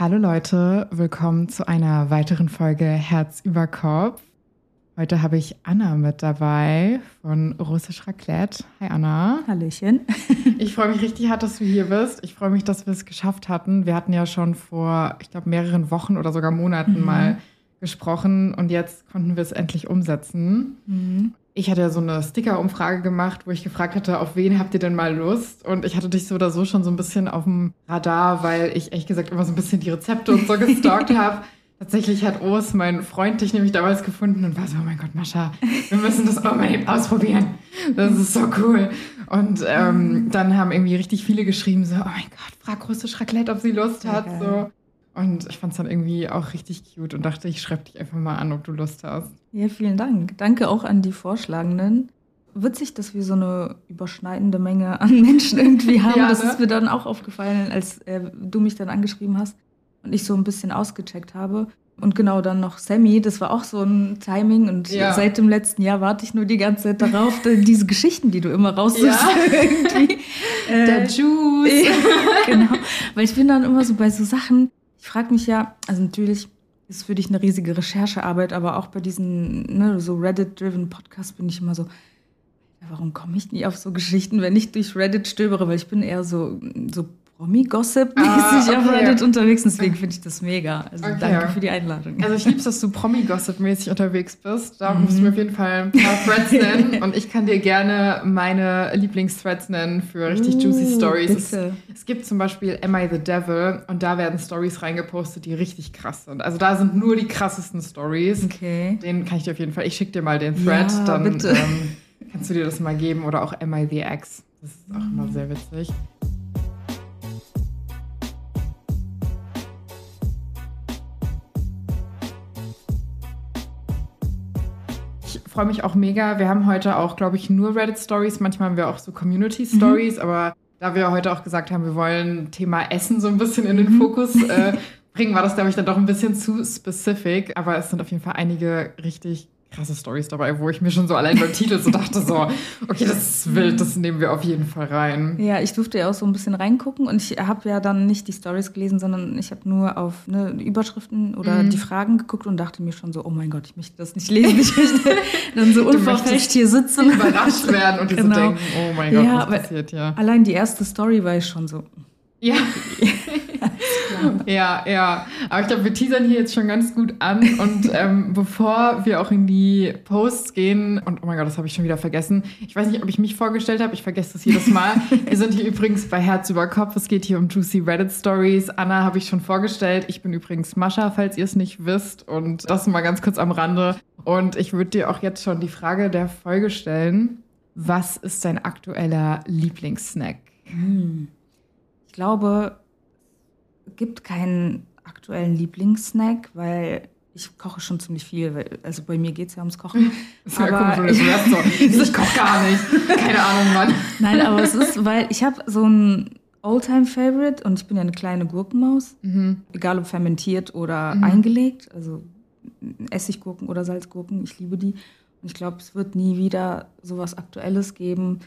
Hallo Leute, willkommen zu einer weiteren Folge Herz über Kopf. Heute habe ich Anna mit dabei von Russisch Raclette. Hi Anna. Hallöchen. Ich freue mich richtig hart, dass du hier bist. Ich freue mich, dass wir es geschafft hatten. Wir hatten ja schon vor, ich glaube, mehreren Wochen oder sogar Monaten mhm. mal gesprochen und jetzt konnten wir es endlich umsetzen. Mhm. Ich hatte ja so eine Sticker-Umfrage gemacht, wo ich gefragt hatte, auf wen habt ihr denn mal Lust? Und ich hatte dich so oder so schon so ein bisschen auf dem Radar, weil ich ehrlich gesagt immer so ein bisschen die Rezepte und so gestalkt habe. Tatsächlich hat Urs, mein Freund, dich nämlich damals gefunden und war so, oh mein Gott, Mascha, wir müssen das unbedingt ausprobieren. Das ist so cool. Und ähm, dann haben irgendwie richtig viele geschrieben, so, oh mein Gott, frag russisch Raclette, ob sie Lust hat. Okay. So. Und ich fand es dann irgendwie auch richtig cute und dachte, ich schreibe dich einfach mal an, ob du Lust hast. Ja, vielen Dank. Danke auch an die Vorschlagenden. Witzig, dass wir so eine überschneidende Menge an Menschen irgendwie haben. ja, das ne? ist mir dann auch aufgefallen, als äh, du mich dann angeschrieben hast und ich so ein bisschen ausgecheckt habe. Und genau dann noch Sammy, das war auch so ein Timing. Und ja. seit dem letzten Jahr warte ich nur die ganze Zeit darauf, diese Geschichten, die du immer raussuchst. Ja. irgendwie. Der äh, Juice. genau. Weil ich bin dann immer so bei so Sachen, ich frage mich ja, also natürlich ist für dich eine riesige Recherchearbeit, aber auch bei diesen ne, so Reddit-driven Podcasts bin ich immer so, warum komme ich nie auf so Geschichten, wenn ich durch Reddit stöbere, weil ich bin eher so, so Promi-Gossip-mäßig ah, okay. auf Reddit unterwegs. Deswegen finde ich das mega. Also okay. danke für die Einladung. Also ich liebe es, dass du Promi-Gossip-mäßig unterwegs bist. Da mhm. musst du mir auf jeden Fall ein paar Threads nennen. Und ich kann dir gerne meine Lieblings-Threads nennen für richtig uh, juicy Stories. Es, es, gibt zum Beispiel Am I the Devil? Und da werden Stories reingepostet, die richtig krass sind. Also da sind nur die krassesten Stories. Okay. Den kann ich dir auf jeden Fall. Ich schicke dir mal den Thread. Ja, dann ähm, kannst du dir das mal geben. Oder auch Am I the Ex? Das ist auch immer sehr witzig. Freue mich auch mega. Wir haben heute auch, glaube ich, nur Reddit-Stories. Manchmal haben wir auch so Community-Stories, mhm. aber da wir heute auch gesagt haben, wir wollen Thema Essen so ein bisschen in den mhm. Fokus äh, bringen, war das, glaube ich, dann doch ein bisschen zu specific. Aber es sind auf jeden Fall einige richtig krasse Stories dabei, wo ich mir schon so allein beim Titel so dachte, so, okay, das ist wild, das nehmen wir auf jeden Fall rein. Ja, ich durfte ja auch so ein bisschen reingucken und ich habe ja dann nicht die Stories gelesen, sondern ich habe nur auf ne, Überschriften oder mhm. die Fragen geguckt und dachte mir schon so, oh mein Gott, ich möchte das nicht lesen. Ich möchte dann so unverfälscht hier sitzen. Überrascht werden und genau. so denken, oh mein Gott, ja, was passiert ja. Allein die erste Story war ich schon so. Ja. ja, ja. Aber ich glaube, wir teasern hier jetzt schon ganz gut an. Und ähm, bevor wir auch in die Posts gehen, und oh mein Gott, das habe ich schon wieder vergessen. Ich weiß nicht, ob ich mich vorgestellt habe. Ich vergesse das jedes Mal. wir sind hier übrigens bei Herz über Kopf. Es geht hier um Juicy Reddit Stories. Anna habe ich schon vorgestellt. Ich bin übrigens Mascha, falls ihr es nicht wisst. Und das mal ganz kurz am Rande. Und ich würde dir auch jetzt schon die Frage der Folge stellen. Was ist dein aktueller Lieblingssnack? Hm. Ich glaube, gibt keinen aktuellen Lieblingssnack, weil ich koche schon ziemlich viel. Weil, also bei mir geht es ja ums Kochen. ist aber ja komisch, ich, so. ich koche gar nicht. Keine Ahnung, Mann. Nein, aber es ist, weil ich habe so ein Oldtime-Favorite und ich bin ja eine kleine Gurkenmaus. Mhm. Egal ob fermentiert oder mhm. eingelegt. Also Essiggurken oder Salzgurken, ich liebe die. Und ich glaube, es wird nie wieder sowas Aktuelles geben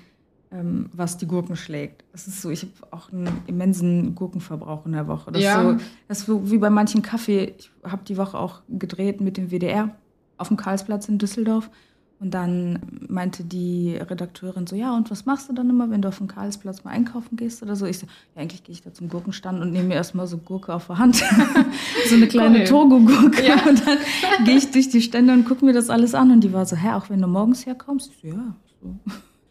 ähm, was die Gurken schlägt. Es ist so, ich habe auch einen immensen Gurkenverbrauch in der Woche. Das, ja. ist, so, das ist so wie bei manchen Kaffee. Ich habe die Woche auch gedreht mit dem WDR auf dem Karlsplatz in Düsseldorf. Und dann meinte die Redakteurin so, ja, und was machst du dann immer, wenn du auf dem Karlsplatz mal einkaufen gehst oder so? Ich so, ja, eigentlich gehe ich da zum Gurkenstand und nehme mir erstmal so Gurke auf der Hand. so eine kleine cool. Togo-Gurke. Ja. Und dann gehe ich durch die Stände und gucke mir das alles an. Und die war so, hä, auch wenn du morgens herkommst? Ich so, ja, so.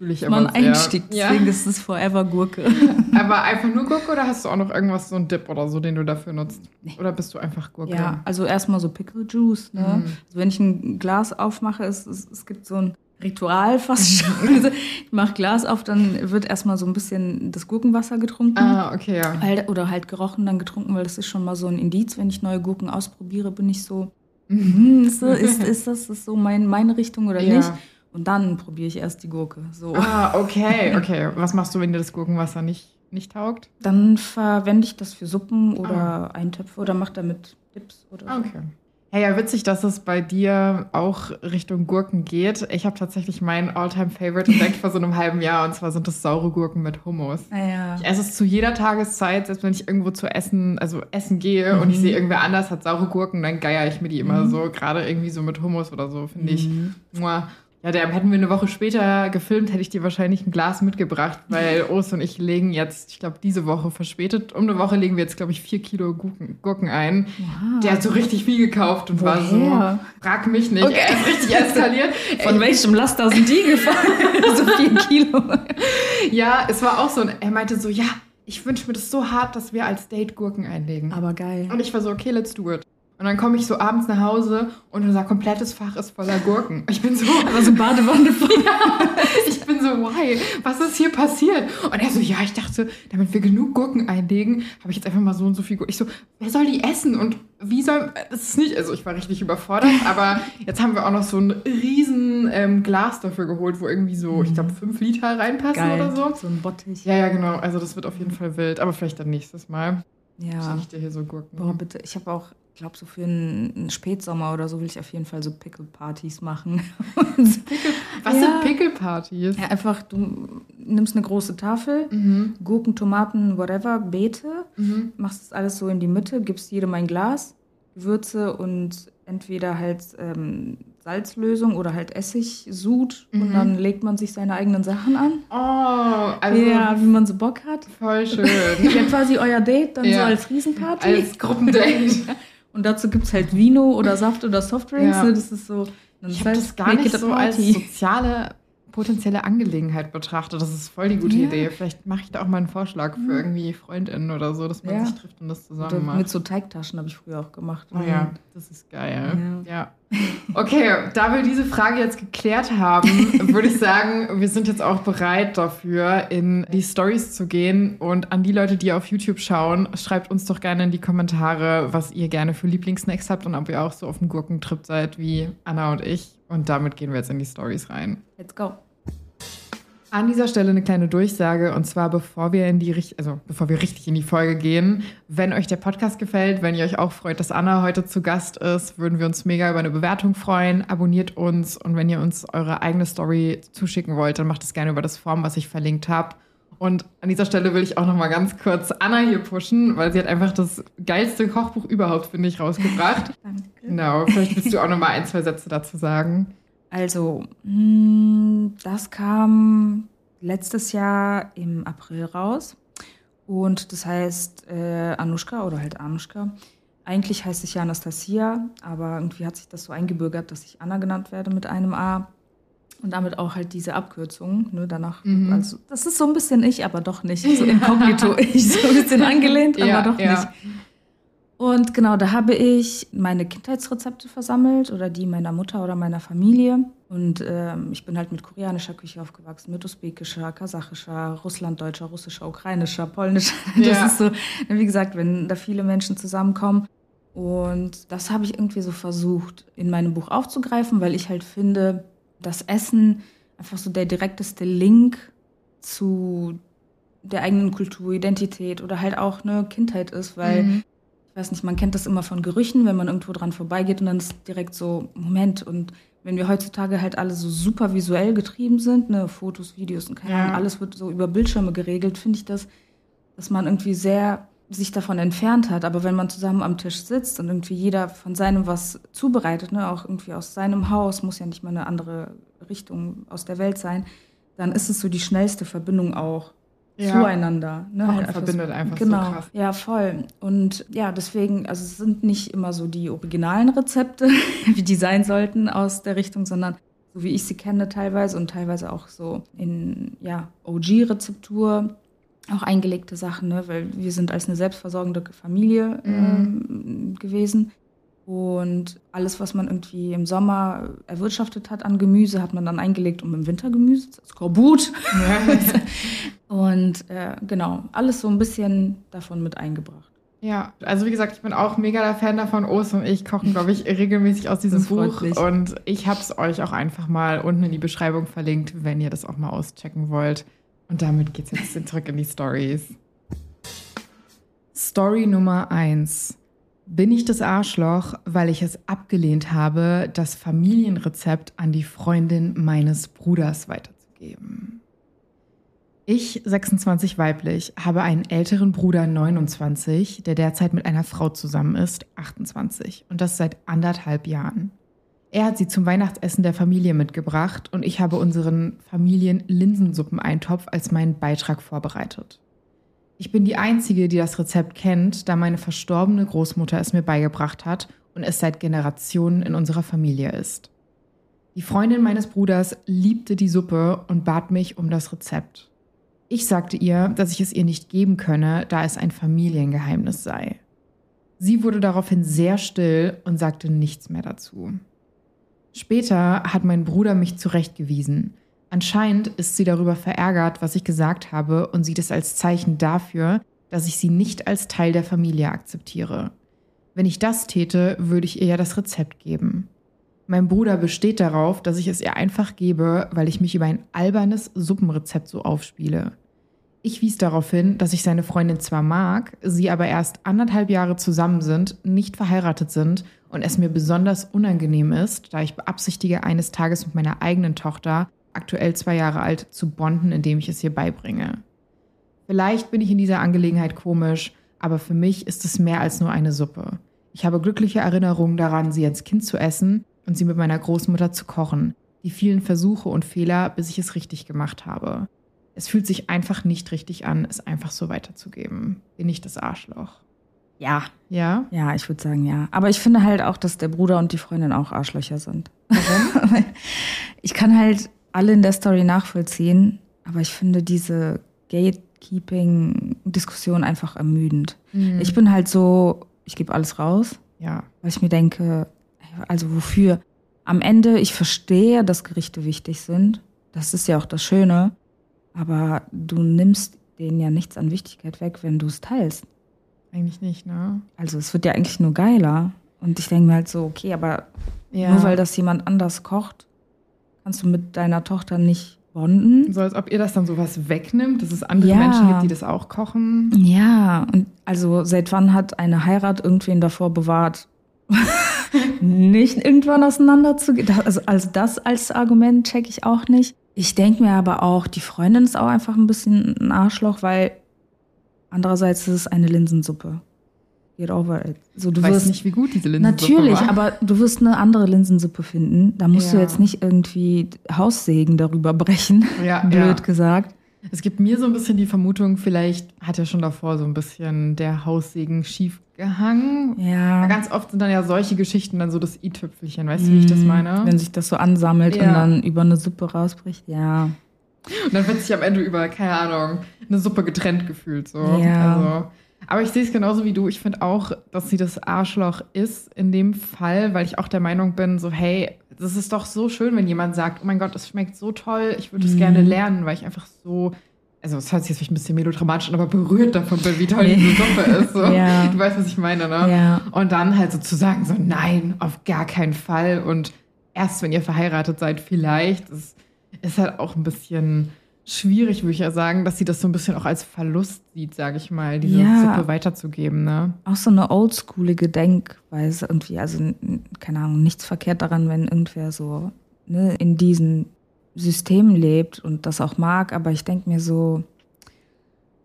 Natürlich aber ein Einstieg, ja. deswegen ist es Forever Gurke. aber einfach nur Gurke oder hast du auch noch irgendwas, so einen Dip oder so, den du dafür nutzt? Nee. Oder bist du einfach Gurke? Ja, also erstmal so Pickle Juice. Ne? Mhm. Also wenn ich ein Glas aufmache, es, es, es gibt so ein Ritual fast schon. Also ich mache Glas auf, dann wird erstmal so ein bisschen das Gurkenwasser getrunken. Ah, okay, ja. Oder halt gerochen, dann getrunken, weil das ist schon mal so ein Indiz. Wenn ich neue Gurken ausprobiere, bin ich so, mhm. ist, ist, ist das ist so mein, meine Richtung oder ja. nicht? Und dann probiere ich erst die Gurke. So. Ah, okay, okay. Was machst du, wenn dir das Gurkenwasser nicht, nicht taugt? Dann verwende ich das für Suppen oder ah. Eintöpfe oder mache damit Dips oder so. Okay. Hey, ja, witzig, dass es bei dir auch Richtung Gurken geht. Ich habe tatsächlich mein All-Time-Favorite entdeckt vor so einem halben Jahr und zwar sind das saure Gurken mit Hummus. Ah, ja. Ich esse es zu jeder Tageszeit, selbst wenn ich irgendwo zu essen, also essen gehe Mhm. und ich sehe irgendwer anders hat saure Gurken, dann geier ich mir die immer so, gerade irgendwie so mit Hummus oder so, finde ich. Mhm. Ja, der, hätten wir eine Woche später gefilmt, hätte ich dir wahrscheinlich ein Glas mitgebracht, weil Ost und ich legen jetzt, ich glaube, diese Woche verspätet, um eine Woche legen wir jetzt, glaube ich, vier Kilo Gurken, Gurken ein. Wow. Der hat so richtig viel gekauft und war so, Woher? frag mich nicht, er ist richtig eskaliert. Von welchem Laster sind die gefahren? so vier Kilo. Ja, es war auch so, und er meinte so, ja, ich wünsche mir das so hart, dass wir als Date Gurken einlegen. Aber geil. Und ich war so, okay, let's do it. Und dann komme ich so abends nach Hause und unser komplettes Fach ist voller Gurken. Ich bin so, Aber so Badewanne voll. ich bin so, why? Was ist hier passiert? Und er so, ja, ich dachte, damit wir genug Gurken einlegen, habe ich jetzt einfach mal so und so viel Gurken. Ich so, wer soll die essen? Und wie soll, das ist nicht, also ich war richtig überfordert, aber jetzt haben wir auch noch so ein riesen ähm, Glas dafür geholt, wo irgendwie so, ich glaube, fünf Liter reinpassen Geil. oder so. So ein Bottich. Ja, ja, genau. Also das wird auf jeden Fall wild. Aber vielleicht dann nächstes Mal. Ja. Ich dir hier so Gurken. Boah, bitte. Ich habe auch, glaube, so für einen, Spätsommer oder so will ich auf jeden Fall so Pickle-Partys machen. Und- Was Ja. sind Pickle-Partys? ja, einfach, du nimmst eine große Tafel, Mhm. Gurken, Tomaten, whatever, Beete, Mhm. machst das alles so in die Mitte, gibst jedem ein Glas, Gewürze und entweder halt ähm, Salzlösung oder halt Essigsud Mhm. und dann legt man sich seine eigenen Sachen an. Oh, also ja, wie man so Bock hat. voll schön. Ja, quasi euer Date dann so Ja. als Riesenparty. Als Gruppendate. Und dazu gibt es halt Vino oder Saft oder Softdrinks. Ja. Ne? Das ist so. Dann Ich habe das gar nicht so als soziale potenzielle Angelegenheit betrachtet. Das ist voll die gute Ja. Idee. Vielleicht mache ich da auch mal einen Vorschlag für irgendwie FreundInnen oder so, dass man Ja. sich trifft und das zusammen macht. mit so Teigtaschen habe ich früher auch gemacht. Oh ja, das ist geil. Ja. Ja. Okay, da wir diese Frage jetzt geklärt haben, würde ich sagen, wir sind jetzt auch bereit dafür, in die Stories zu gehen. Und an die Leute, die auf YouTube schauen, schreibt uns doch gerne in die Kommentare, was ihr gerne für Lieblingssnacks habt und ob ihr auch so auf dem Gurkentrip seid wie Anna und ich. Und damit gehen wir jetzt in die Stories rein. Let's go. An dieser Stelle eine kleine Durchsage und zwar bevor wir in die also bevor wir richtig in die Folge gehen, wenn euch der Podcast gefällt, wenn ihr euch auch freut, dass Anna heute zu Gast ist, würden wir uns mega über eine Bewertung freuen. Abonniert uns und wenn ihr uns eure eigene Story zuschicken wollt, dann macht es gerne über das Form, was ich verlinkt habe. Und an dieser Stelle will ich auch noch mal ganz kurz Anna hier pushen, weil sie hat einfach das geilste Kochbuch überhaupt, finde ich, rausgebracht. Danke. genau, vielleicht willst du auch noch mal ein, zwei Sätze dazu sagen. Also, mh, das kam letztes Jahr im April raus. Und das heißt äh, Anushka oder halt Anushka. Eigentlich heißt ich ja Anastasia, aber irgendwie hat sich das so eingebürgert, dass ich Anna genannt werde mit einem A. Und damit auch halt diese Abkürzung. Ne, danach, Mhm. also das ist so ein bisschen ich, aber doch nicht. So inkognito ich, so ein bisschen angelehnt, aber Ja, doch ja. nicht. Und genau, da habe ich meine Kindheitsrezepte versammelt oder die meiner Mutter oder meiner Familie. Und ähm, ich bin halt mit koreanischer Küche aufgewachsen, mit usbekischer, kasachischer, russlanddeutscher, russischer, ukrainischer, polnischer. Das Ja. ist so, wie gesagt, wenn da viele Menschen zusammenkommen. Und das habe ich irgendwie so versucht, in meinem Buch aufzugreifen, weil ich halt finde, dass Essen einfach so der direkteste Link zu der eigenen Kultur, Identität oder halt auch eine Kindheit ist, weil Mhm. Ich weiß nicht, man kennt das immer von Gerüchen, wenn man irgendwo dran vorbeigeht und dann ist direkt so, Moment, und wenn wir heutzutage halt alle so super visuell getrieben sind, ne, Fotos, Videos und keine Ja. Ahnung, alles wird so über Bildschirme geregelt, finde ich das, dass man irgendwie sehr sich davon entfernt hat. Aber wenn man zusammen am Tisch sitzt und irgendwie jeder von seinem was zubereitet, ne, auch irgendwie aus seinem Haus, muss ja nicht mal eine andere Richtung aus der Welt sein, dann ist es so die schnellste Verbindung auch Ja. zueinander. Ne? Auch Halt einfach verbindet einfach so genau. krass. Ja, voll. Und ja, deswegen, also es sind nicht immer so die originalen Rezepte, wie die sein sollten aus der Richtung, sondern so wie ich sie kenne teilweise und teilweise auch so in ja, OG-Rezeptur auch eingelegte Sachen, ne? weil wir sind als eine selbstversorgende Familie ähm, gewesen. Und alles, was man irgendwie im Sommer erwirtschaftet hat an Gemüse, hat man dann eingelegt, um im Winter Gemüse, Skorbut. Und äh, genau, alles so ein bisschen davon mit eingebracht. Ja, also wie gesagt, ich bin auch mega der Fan davon. Ost und ich kochen, glaube ich, regelmäßig aus diesem Buch. mich. Und ich habe es euch auch einfach mal unten in die Beschreibung verlinkt, wenn ihr das auch mal auschecken wollt. Und damit geht's jetzt zurück in die Stories. Story Nummer eins: Bin ich das Arschloch, weil ich es abgelehnt habe, das Familienrezept an die Freundin meines Bruders weiterzugeben? Ich, 26 weiblich, habe einen älteren Bruder, 29, der derzeit mit einer Frau zusammen ist, 28. Und das seit anderthalb Jahren. Er hat sie zum Weihnachtsessen der Familie mitgebracht und ich habe unseren Familien-Linsensuppeneintopf als meinen Beitrag vorbereitet. Ich bin die Einzige, die das Rezept kennt, da meine verstorbene Großmutter es mir beigebracht hat und es seit Generationen in unserer Familie ist. Die Freundin meines Bruders liebte die Suppe und bat mich um das Rezept. Ich sagte ihr, dass ich es ihr nicht geben könne, da es ein Familiengeheimnis sei. Sie wurde daraufhin sehr still und sagte nichts mehr dazu. Später hat mein Bruder mich zurechtgewiesen. Anscheinend ist sie darüber verärgert, was ich gesagt habe und sieht es als Zeichen dafür, dass ich sie nicht als Teil der Familie akzeptiere. Wenn ich das täte, würde ich ihr ja das Rezept geben. Mein Bruder besteht darauf, dass ich es ihr einfach gebe, weil ich mich über ein albernes Suppenrezept so aufspiele. Ich wies darauf hin, dass ich seine Freundin zwar mag, sie aber erst anderthalb Jahre zusammen sind, nicht verheiratet sind und es mir besonders unangenehm ist, da ich beabsichtige, eines Tages mit meiner eigenen Tochter aktuell zwei Jahre alt, zu bonden, indem ich es ihr beibringe. Vielleicht bin ich in dieser Angelegenheit komisch, aber für mich ist es mehr als nur eine Suppe. Ich habe glückliche Erinnerungen daran, sie als Kind zu essen und sie mit meiner Großmutter zu kochen, die vielen Versuche und Fehler, bis ich es richtig gemacht habe. Es fühlt sich einfach nicht richtig an, es einfach so weiterzugeben. Bin ich das Arschloch? Ja. Ja? Ja, ich würde sagen ja. Aber ich finde halt auch, dass der Bruder und die Freundin auch Arschlöcher sind. Warum? ich kann halt alle in der Story nachvollziehen, aber ich finde diese Gatekeeping-Diskussion einfach ermüdend. Mhm. Ich bin halt so, ich gebe alles raus. Ja. Weil ich mir denke, also wofür? Am Ende, ich verstehe, dass Gerichte wichtig sind. Das ist ja auch das Schöne. Aber du nimmst denen ja nichts an Wichtigkeit weg, wenn du es teilst. Eigentlich nicht, ne? Also es wird ja eigentlich nur geiler. Und ich denke mir halt so, okay, aber ja. nur weil das jemand anders kocht, kannst du mit deiner Tochter nicht bonden. So als ob ihr das dann sowas wegnimmt, dass es andere ja. Menschen gibt, die das auch kochen. Ja, und also seit wann hat eine Heirat irgendwen davor bewahrt, nicht irgendwann auseinanderzugehen? Also, also das als Argument checke ich auch nicht. Ich denke mir aber auch, die Freundin ist auch einfach ein bisschen ein Arschloch, weil andererseits ist es eine Linsensuppe. Get over it. So, du weißt nicht, wie gut diese Linsensuppe Natürlich, war. aber du wirst eine andere Linsensuppe finden. Da musst ja. du jetzt nicht irgendwie Haussägen darüber brechen, ja, blöd ja. gesagt. Es gibt mir so ein bisschen die Vermutung, vielleicht hat ja schon davor so ein bisschen der Haussegen schief gehangen. Ja. Ganz oft sind dann ja solche Geschichten dann so das i-Tüpfelchen, weißt du, wie ich das mhm. meine? Wenn sich das so ansammelt ja. und dann über eine Suppe rausbricht, ja. Und dann wird sich am Ende über, keine Ahnung, eine Suppe getrennt gefühlt. So. Ja. Also, aber ich sehe es genauso wie du. Ich finde auch, dass sie das Arschloch ist in dem Fall, weil ich auch der Meinung bin, so, hey, das ist doch so schön, wenn jemand sagt, oh mein Gott, das schmeckt so toll, ich würde es mhm. gerne lernen, weil ich einfach so also es hört sich jetzt vielleicht ein bisschen melodramatisch an, aber berührt davon bin, wie toll diese Suppe ist. So. Ja. Du weißt, was ich meine, ne? Ja. Und dann halt so zu sagen, so nein, auf gar keinen Fall. Und erst wenn ihr verheiratet seid, vielleicht. Das ist halt auch ein bisschen schwierig, würde ich ja sagen, dass sie das so ein bisschen auch als Verlust sieht, sage ich mal, diese ja. Suppe weiterzugeben. Ne? Auch so eine oldschoolige Denkweise irgendwie. Also, keine Ahnung, nichts verkehrt daran, wenn irgendwer so ne, in diesen System lebt und das auch mag, aber ich denke mir so,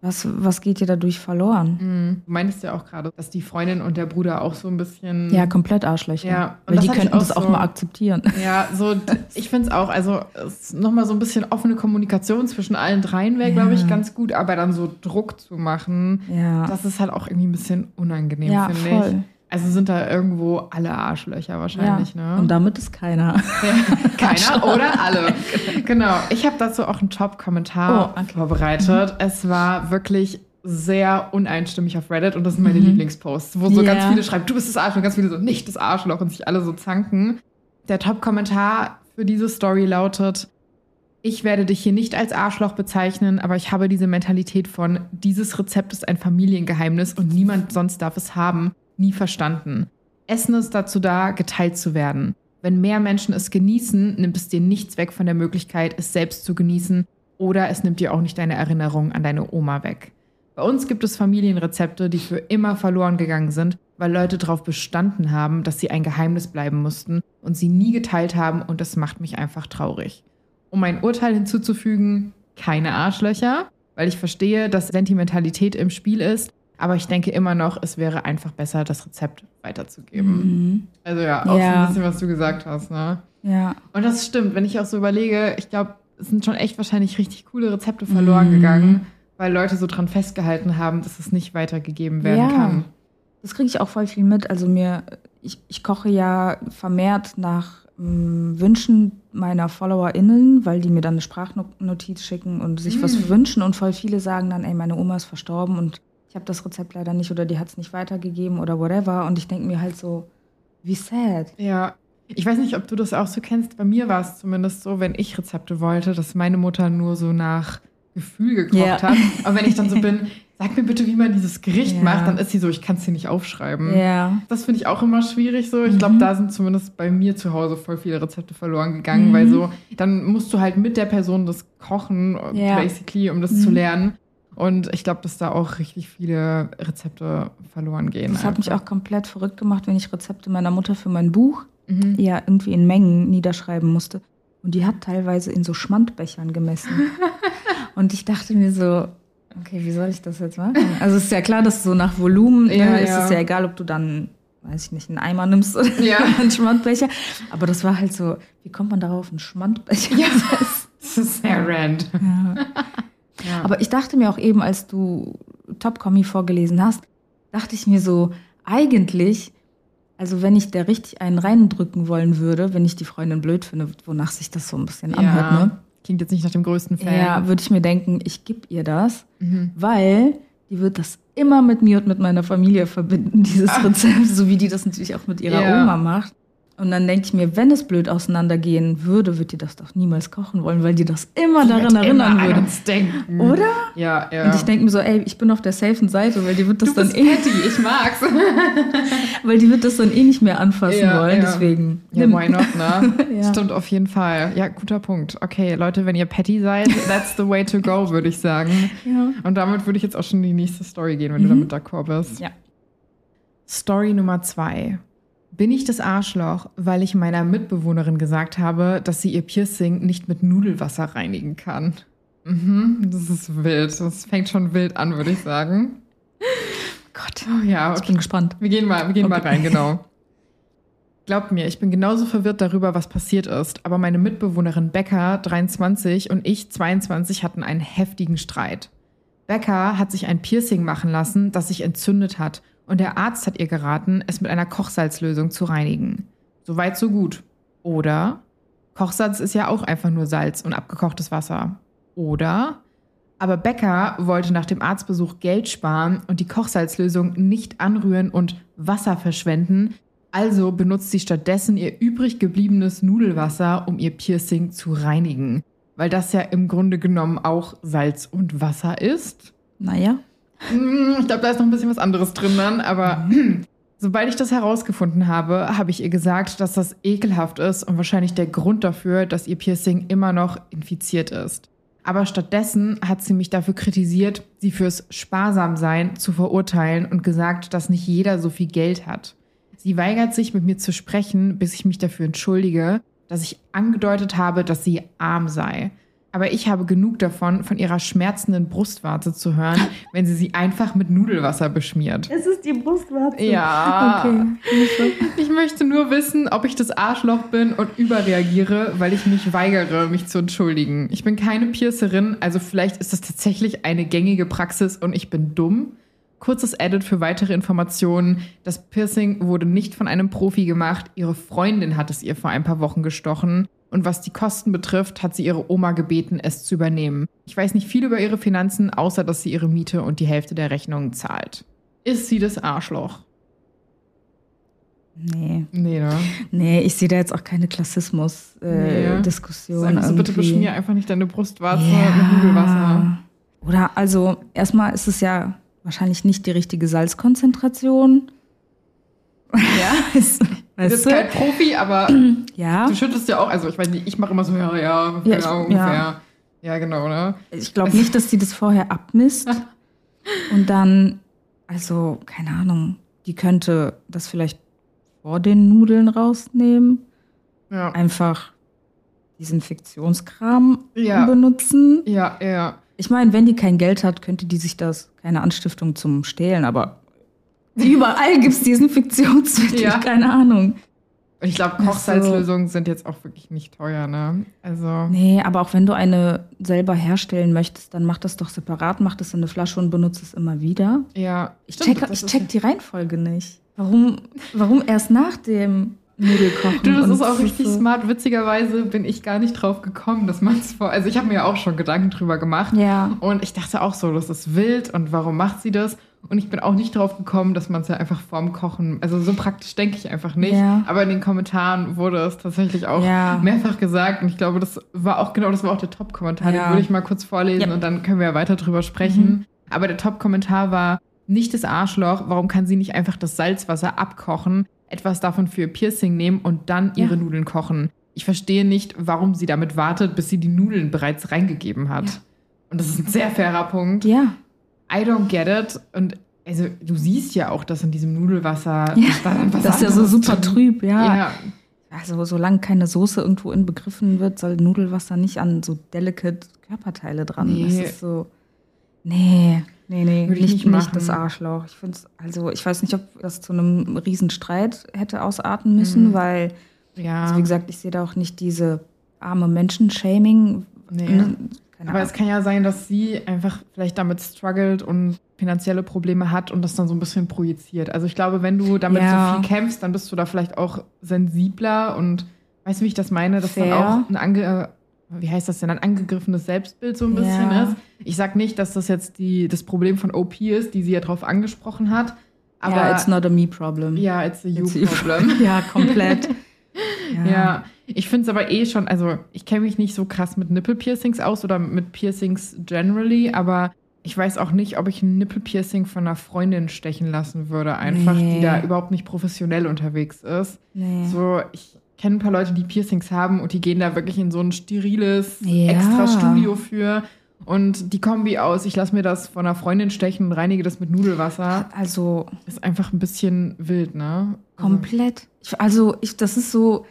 was, was geht dir dadurch verloren? Mhm. Du meinst ja auch gerade, dass die Freundin und der Bruder auch so ein bisschen. Ja, komplett Arschlöcher. Ja, weil die könnten das so, auch mal akzeptieren. Ja, so, ich finde es auch, also nochmal so ein bisschen offene Kommunikation zwischen allen dreien wäre, ja. glaube ich, ganz gut, aber dann so Druck zu machen, ja. das ist halt auch irgendwie ein bisschen unangenehm, ja, finde ich. Also sind da irgendwo alle Arschlöcher wahrscheinlich, ja. ne? Und damit ist keiner. Keiner oder alle. genau. Ich habe dazu auch einen Top-Kommentar oh, okay. vorbereitet. Mhm. Es war wirklich sehr uneinstimmig auf Reddit und das sind meine mhm. Lieblingsposts, wo so yeah. ganz viele schreiben, du bist das Arschloch, ganz viele so, nicht das Arschloch und sich alle so zanken. Der Top-Kommentar für diese Story lautet, ich werde dich hier nicht als Arschloch bezeichnen, aber ich habe diese Mentalität von, dieses Rezept ist ein Familiengeheimnis und niemand sonst darf es haben nie verstanden. Essen ist dazu da, geteilt zu werden. Wenn mehr Menschen es genießen, nimmt es dir nichts weg von der Möglichkeit, es selbst zu genießen oder es nimmt dir auch nicht deine Erinnerung an deine Oma weg. Bei uns gibt es Familienrezepte, die für immer verloren gegangen sind weil Leute darauf bestanden haben, dass sie ein Geheimnis bleiben mussten und sie nie geteilt haben und das macht mich einfach traurig. Um mein Urteil hinzuzufügen, keine Arschlöcher, weil ich verstehe, dass Sentimentalität im Spiel ist, aber ich denke immer noch, es wäre einfach besser, das Rezept weiterzugeben. Mhm. Also ja, auch ja. so ein bisschen, was du gesagt hast, ne? Ja. Und das stimmt, wenn ich auch so überlege, ich glaube, es sind schon echt wahrscheinlich richtig coole Rezepte verloren mhm. gegangen, weil Leute so dran festgehalten haben, dass es nicht weitergegeben werden ja. kann. Das kriege ich auch voll viel mit. Also mir, ich, ich koche ja vermehrt nach ähm, Wünschen meiner FollowerInnen, weil die mir dann eine Sprachnotiz schicken und sich mm. was wünschen und voll viele sagen dann, ey, meine Oma ist verstorben und ich habe das Rezept leider nicht oder die hat es nicht weitergegeben oder whatever. Und ich denke mir halt so, wie sad. Ja. Ich weiß nicht, ob du das auch so kennst. Bei mir war es zumindest so, wenn ich Rezepte wollte, dass meine Mutter nur so nach Gefühl gekocht ja. hat. Aber wenn ich dann so bin, sag mir bitte, wie man dieses Gericht ja. macht, dann ist sie so, ich kann es hier nicht aufschreiben. Ja. Das finde ich auch immer schwierig so. Ich mhm. glaube, da sind zumindest bei mir zu Hause voll viele Rezepte verloren gegangen, mhm. weil so, dann musst du halt mit der Person das kochen, basically, um das mhm. zu lernen. Und ich glaube, dass da auch richtig viele Rezepte verloren gehen. Das hat mich auch komplett verrückt gemacht, wenn ich Rezepte meiner Mutter für mein Buch mhm. ja irgendwie in Mengen niederschreiben musste. Und die hat teilweise in so Schmandbechern gemessen. Und ich dachte mir so, okay, wie soll ich das jetzt machen? Also es ist ja klar, dass so nach Volumen ja, ne, ja. ist es ja egal, ob du dann, weiß ich nicht, einen Eimer nimmst oder ja. einen Schmandbecher. Aber das war halt so, wie kommt man darauf, einen Schmandbecher? Ja, das ist sehr rand. Ja. Ja. Aber ich dachte mir auch eben, als du Top Kommi vorgelesen hast, dachte ich mir so, eigentlich, also wenn ich da richtig einen reindrücken wollen würde, wenn ich die Freundin blöd finde, wonach sich das so ein bisschen anhört, ne? Klingt jetzt nicht nach dem größten Fan. Ja, würde ich mir denken, ich gebe ihr das, mhm. weil die wird das immer mit mir und mit meiner Familie verbinden, dieses. Rezept, so wie die das natürlich auch mit ihrer ja. Oma macht. Und dann denke ich mir, wenn es blöd auseinandergehen würde, wird die das doch niemals kochen wollen, weil die das immer die daran erinnern immer würde. Uns denken. Oder? Ja, ja. Und ich denke mir so, ey, ich bin auf der safen Seite, weil die wird das du dann bist eh. Patty, ich mag's. weil die wird das dann eh nicht mehr anfassen ja, wollen, ja. deswegen. Ja, why not, ne? ja. Stimmt auf jeden Fall. Ja, guter Punkt. Okay, Leute, wenn ihr Patty seid, that's the way to go, würde ich sagen. Ja. Und damit würde ich jetzt auch schon in die nächste Story gehen, wenn mhm. du damit d'accord bist. Ja. Story Nummer zwei. Bin ich das Arschloch, weil ich meiner Mitbewohnerin gesagt habe, dass sie ihr Piercing nicht mit Nudelwasser reinigen kann? Mhm, das ist wild. Das fängt schon wild an, würde ich sagen. Gott. Oh, ja, okay. ich bin gespannt. Wir gehen mal, wir gehen okay. mal rein, genau. Glaubt mir, ich bin genauso verwirrt darüber, was passiert ist. Aber meine Mitbewohnerin Becca, 23, und ich, 22, hatten einen heftigen Streit. Becca hat sich ein Piercing machen lassen, das sich entzündet hat und der Arzt hat ihr geraten, es mit einer Kochsalzlösung zu reinigen. Soweit so gut. Oder Kochsalz ist ja auch einfach nur Salz und abgekochtes Wasser. Oder aber Becker wollte nach dem Arztbesuch Geld sparen und die Kochsalzlösung nicht anrühren und Wasser verschwenden, also benutzt sie stattdessen ihr übrig gebliebenes Nudelwasser, um ihr Piercing zu reinigen. Weil das ja im Grunde genommen auch Salz und Wasser ist. Naja. Hm, ich glaube, da ist noch ein bisschen was anderes drin dann, aber sobald ich das herausgefunden habe, habe ich ihr gesagt, dass das ekelhaft ist und wahrscheinlich der Grund dafür, dass ihr Piercing immer noch infiziert ist. Aber stattdessen hat sie mich dafür kritisiert, sie fürs Sparsamsein zu verurteilen und gesagt, dass nicht jeder so viel Geld hat. Sie weigert sich, mit mir zu sprechen, bis ich mich dafür entschuldige, dass ich angedeutet habe, dass sie arm sei. Aber ich habe genug davon, von ihrer schmerzenden Brustwarze zu hören, wenn sie sie einfach mit Nudelwasser beschmiert. Es ist die Brustwarze. Ja. Okay. Ich möchte nur wissen, ob ich das Arschloch bin und überreagiere, weil ich mich weigere, mich zu entschuldigen. Ich bin keine Piercerin, also vielleicht ist das tatsächlich eine gängige Praxis und ich bin dumm. Kurzes Edit für weitere Informationen. Das Piercing wurde nicht von einem Profi gemacht. Ihre Freundin hat es ihr vor ein paar Wochen gestochen. Und was die Kosten betrifft, hat sie ihre Oma gebeten, es zu übernehmen. Ich weiß nicht viel über ihre Finanzen, außer dass sie ihre Miete und die Hälfte der Rechnungen zahlt. Ist sie das Arschloch? Nee. Nee, ne? Nee, ich sehe da jetzt auch keine Klassismus-Diskussion. Äh, nee. Also bitte beschmier einfach nicht deine Brustwarze ja. mit Nudelwasser. Oder also erstmal ist es ja wahrscheinlich nicht die richtige Salzkonzentration. Ja. Weißt du bist kein Profi, aber ja. du schüttelst ja auch, also ich nicht, ich mache immer so, ja, ja, ja, ich, ungefähr. Ja. ja, genau, ne? Ich glaube nicht, dass sie das vorher abmisst und dann, also, keine Ahnung, die könnte das vielleicht vor den Nudeln rausnehmen. Ja. Einfach Desinfektionskram Ja. benutzen. Ja, ja. Ich meine, wenn die kein Geld hat, könnte die sich das, keine Anstiftung zum Stehlen, aber überall gibt es Desinfektionsmittel, Ja. keine Ahnung. Und ich glaube, Ach so. Kochsalzlösungen sind jetzt auch wirklich nicht teuer, ne? Also. Nee, aber auch wenn du eine selber herstellen möchtest, dann mach das doch separat, mach das in eine Flasche und benutze es immer wieder. Ja. Ich Stimmt, check, ich check die Reihenfolge nicht. Warum, warum erst nach dem Nudelkochen? Du, das ist auch richtig so- smart. Witzigerweise bin ich gar nicht drauf gekommen, dass man es vor. Also ich habe mir auch schon Gedanken drüber gemacht. Ja. Und ich dachte auch so, das ist wild und warum macht sie das? Und ich bin auch nicht drauf gekommen, dass man es ja einfach vorm Kochen, also so praktisch denke ich einfach nicht. Ja. Aber in den Kommentaren wurde es tatsächlich auch Ja. mehrfach gesagt. Und ich glaube, das war auch genau, das war auch der Top-Kommentar. Den Ja. würde ich mal kurz vorlesen und dann können wir ja weiter drüber sprechen. Aber der Top-Kommentar war, nicht das Arschloch, warum kann sie nicht einfach das Salzwasser abkochen, etwas davon für ihr Piercing nehmen und dann ihre Nudeln kochen? Ich verstehe nicht, warum sie damit wartet, bis sie die Nudeln bereits reingegeben hat. Und das ist ein sehr fairer Punkt. Ja. I don't get it. Und also du siehst ja auch, dass in diesem Nudelwasser Ja, da dann was das ist ja so super trüb, ja. Ja. Also solange keine Soße irgendwo inbegriffen wird, soll Nudelwasser nicht an so delicate Körperteile dran. Nee. Das ist so. Nee, nee, nee, Würde ich nicht, nicht nicht, machen. das Arschloch. Ich finde also ich weiß nicht, ob das zu einem Riesenstreit hätte ausarten müssen, Mhm. weil, Ja. also wie gesagt, ich sehe da auch nicht diese arme Menschen-Shaming. Nee. Ne? Keine Aber Ahnung. es kann ja sein, dass sie einfach vielleicht damit struggelt und finanzielle Probleme hat und das dann so ein bisschen projiziert. Also ich glaube, wenn du damit Ja. so viel kämpfst, dann bist du da vielleicht auch sensibler und weißt du, wie ich das meine? Dass dann Fair. auch ein ange wie heißt das denn, ein angegriffenes Selbstbild so ein bisschen Ja. ist. Ich sag nicht, dass das jetzt die, das Problem von OP ist, die sie ja drauf angesprochen hat. Aber ja, it's not a me problem. ja, it's a you It's a- problem. ja, komplett. Ja, ich finde es aber eh schon, also ich kenne mich nicht so krass mit Nippelpiercings aus oder mit Piercings generally, aber ich weiß auch nicht, ob ich ein Nippelpiercing von einer Freundin stechen lassen würde, einfach, Nee. die da überhaupt nicht professionell unterwegs ist. Nee. So, ich kenne ein paar Leute, die Piercings haben und die gehen da wirklich in so ein steriles Ja. extra Studio für. Und die Kombi aus, ich lasse mir das von einer Freundin stechen und reinige das mit Nudelwasser, Also ist einfach ein bisschen wild, ne? Komplett. Ich, also, ich, das ist so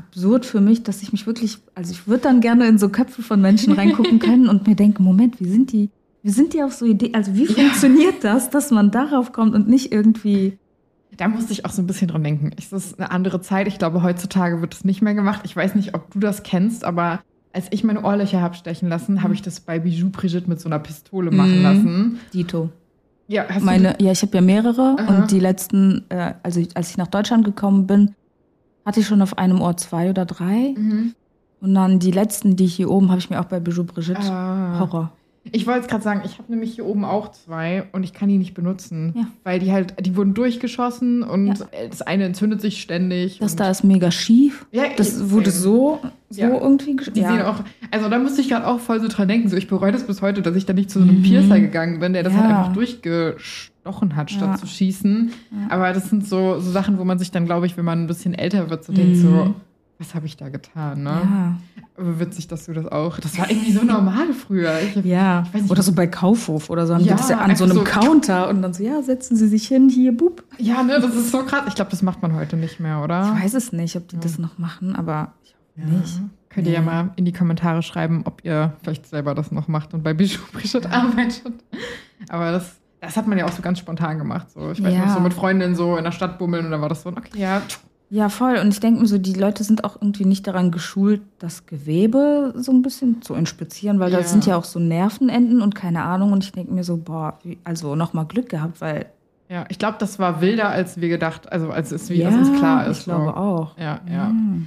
absurd für mich, dass ich mich wirklich, also ich würde dann gerne in so Köpfe von Menschen reingucken können und mir denken, Moment, wie sind die, wie sind die auf so Ideen, also wie Ja. funktioniert das, dass man darauf kommt und nicht irgendwie, Da musste ich auch so ein bisschen dran denken. Es ist eine andere Zeit. Ich glaube, heutzutage wird es nicht mehr gemacht. Ich weiß nicht, ob du das kennst, aber als ich meine Ohrlöcher habe stechen lassen, habe ich das bei Bijou Brigitte mit so einer Pistole machen Mhm. lassen. Dito. Ja, hast Meine, ja, ich habe ja mehrere Aha. und die letzten, äh, also als ich nach Deutschland gekommen bin, hatte ich schon auf einem Ohr zwei oder drei. Mhm. Und dann die letzten, die hier oben, habe ich mir auch bei Bijou Brigitte. Ah. Horror. Ich wollte gerade sagen, ich habe nämlich hier oben auch zwei und ich kann die nicht benutzen, Ja. weil die halt, die wurden durchgeschossen und Ja. das eine entzündet sich ständig. Das da ist mega schief. Ja, Das wurde so, so Ja. irgendwie Die sehen auch, also da musste ich gerade auch voll so dran denken. So, ich bereue das bis heute, dass ich da nicht zu so einem Mhm. Piercer gegangen bin, der das halt einfach durchgestochen hat, statt Ja. zu schießen. Ja. Aber das sind so, so Sachen, wo man sich dann, glaube ich, wenn man ein bisschen älter wird, so denkt, Mhm. so, was habe ich da getan, ne? Ja. Aber witzig, dass du das auch. Das war irgendwie so normal früher. Ich, Ja, Ich weiß nicht, oder so bei Kaufhof oder so. Dann Ja, ja an so einem so- Counter und dann so, ja, setzen Sie sich hin, hier, bub. ja, ne, das ist so krass. Ich glaube, das macht man heute nicht mehr, oder? Ich weiß es nicht, ob die das noch machen, aber ich hoffe Ja. nicht. Könnt ihr ja mal in die Kommentare schreiben, ob ihr vielleicht selber das noch macht und bei Bijou Brigitte arbeitet. Aber das, das hat man ja auch so ganz spontan gemacht. So. Ich weiß Ja. noch, so mit Freundinnen so in der Stadt bummeln und da war das so, okay, ja, Ja, voll. Und ich denke mir so, die Leute sind auch irgendwie nicht daran geschult, das Gewebe so ein bisschen zu inspizieren, weil Ja. da sind ja auch so Nervenenden und keine Ahnung. Und ich denke mir so, boah, also nochmal Glück gehabt, weil. ja. Ich glaube, das war wilder, als wir gedacht, also als es wie als uns klar ist. Ich glaube so. auch. Ja, ja. Mhm.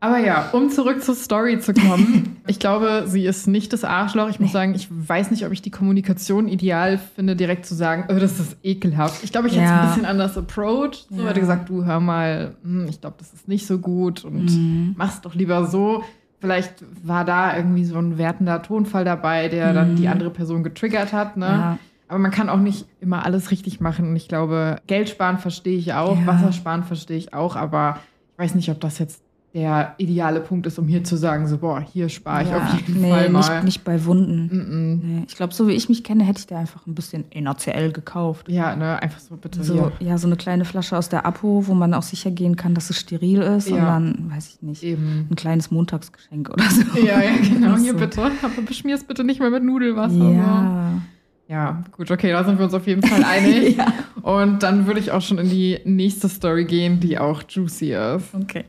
Aber ja, um zurück zur Story zu kommen. ich glaube, sie ist nicht das Arschloch. Ich muss Nee. sagen, ich weiß nicht, ob ich die Kommunikation ideal finde, direkt zu sagen, oh, das ist ekelhaft. Ich glaube, ich hätte es Ja. ein bisschen anders approached. So Ja. hätte gesagt, du hör mal, hm, ich glaube, das ist nicht so gut und Mhm. mach's doch lieber so. Vielleicht war da irgendwie so ein wertender Tonfall dabei, der dann die andere Person getriggert hat. Ne? Mhm. Ja. Aber man kann auch nicht immer alles richtig machen. Und ich glaube, Geld sparen verstehe ich auch, Ja. Wasser sparen verstehe ich auch, aber ich weiß nicht, ob das jetzt der ideale Punkt ist, um hier zu sagen, so, boah, hier spare ich ja, auf jeden nee, Fall mal. Nicht, nicht bei Wunden. Mm -mm. Nee. Ich glaube, so wie ich mich kenne, hätte ich da einfach ein bisschen NaCl gekauft. Ja, ne, einfach so bitte so, hier. Ja, so eine kleine Flasche aus der Apo, wo man auch sicher gehen kann, dass es steril ist. Ja. Und dann, weiß ich nicht, Eben. ein kleines Montagsgeschenk oder so. Ja, ja, genau. Hier so. bitte. Aber beschmier es bitte nicht mehr mit Nudelwasser. Ja. So. Ja, gut, okay, da sind wir uns auf jeden Fall einig. ja. Und dann würde ich auch schon in die nächste Story gehen, die auch juicy ist. Okay.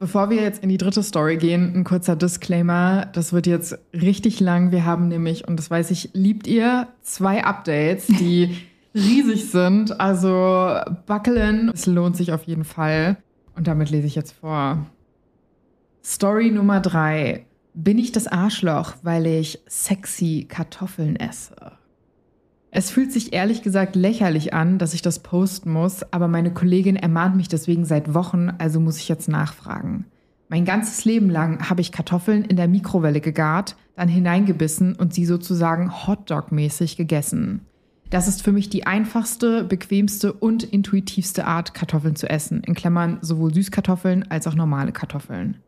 Bevor wir jetzt in die dritte Story gehen, ein kurzer Disclaimer. Das wird jetzt richtig lang. Wir haben nämlich, und das weiß ich, liebt ihr, zwei Updates, die riesig sind. Also bucklen. Es lohnt sich auf jeden Fall. Und damit lese ich jetzt vor. Story Nummer drei. Bin ich das Arschloch, weil ich sexy Kartoffeln esse? Es fühlt sich ehrlich gesagt lächerlich an, dass ich das posten muss, aber meine Kollegin ermahnt mich deswegen seit Wochen, also muss ich jetzt nachfragen. Mein ganzes Leben lang habe ich Kartoffeln in der Mikrowelle gegart, dann hineingebissen und sie sozusagen Hotdog-mäßig gegessen. Das ist für mich die einfachste, bequemste und intuitivste Art, Kartoffeln zu essen, in Klammern sowohl Süßkartoffeln als auch normale Kartoffeln.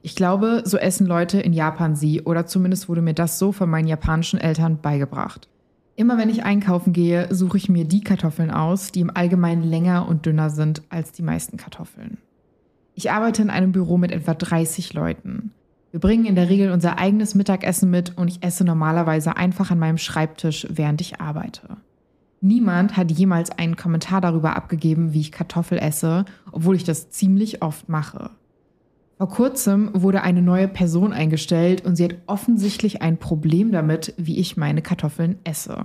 Ich glaube, so essen Leute in Japan sie, oder zumindest wurde mir das so von meinen japanischen Eltern beigebracht. Immer wenn ich einkaufen gehe, suche ich mir die Kartoffeln aus, die im Allgemeinen länger und dünner sind als die meisten Kartoffeln. Ich arbeite in einem Büro mit etwa 30 Leuten. Wir bringen in der Regel unser eigenes Mittagessen mit und ich esse normalerweise einfach an meinem Schreibtisch, während ich arbeite. Niemand hat jemals einen Kommentar darüber abgegeben, wie ich Kartoffel esse, obwohl ich das ziemlich oft mache. Vor kurzem wurde eine neue Person eingestellt und sie hat offensichtlich ein Problem damit, wie ich meine Kartoffeln esse.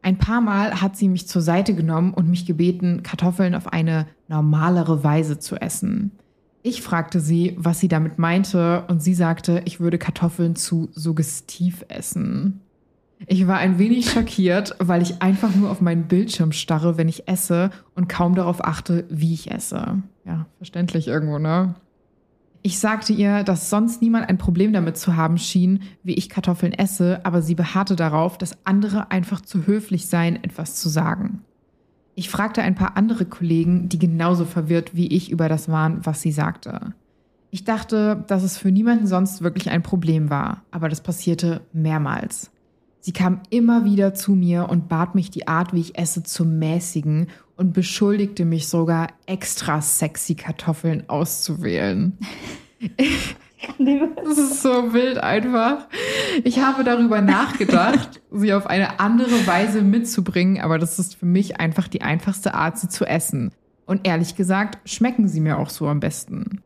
Ein paar Mal hat sie mich zur Seite genommen und mich gebeten, Kartoffeln auf eine normalere Weise zu essen. Ich fragte sie, was sie damit meinte, und sie sagte, ich würde Kartoffeln zu suggestiv essen. Ich war ein wenig schockiert, weil ich einfach nur auf meinen Bildschirm starre, wenn ich esse und kaum darauf achte, wie ich esse. Ja, verständlich irgendwo, ne? Ich sagte ihr, dass sonst niemand ein Problem damit zu haben schien, wie ich Kartoffeln esse, aber sie beharrte darauf, dass andere einfach zu höflich seien, etwas zu sagen. Ich fragte ein paar andere Kollegen, die genauso verwirrt wie ich über das waren, was sie sagte. Ich dachte, dass es für niemanden sonst wirklich ein Problem war, aber das passierte mehrmals. Sie kam immer wieder zu mir und bat mich, die Art, wie ich esse, zu mäßigen und beschuldigte mich sogar, extra sexy Kartoffeln auszuwählen. Das ist so wild einfach. Ich habe darüber nachgedacht, sie auf eine andere Weise mitzubringen, aber das ist für mich einfach die einfachste Art, sie zu essen. Und ehrlich gesagt, schmecken sie mir auch so am besten.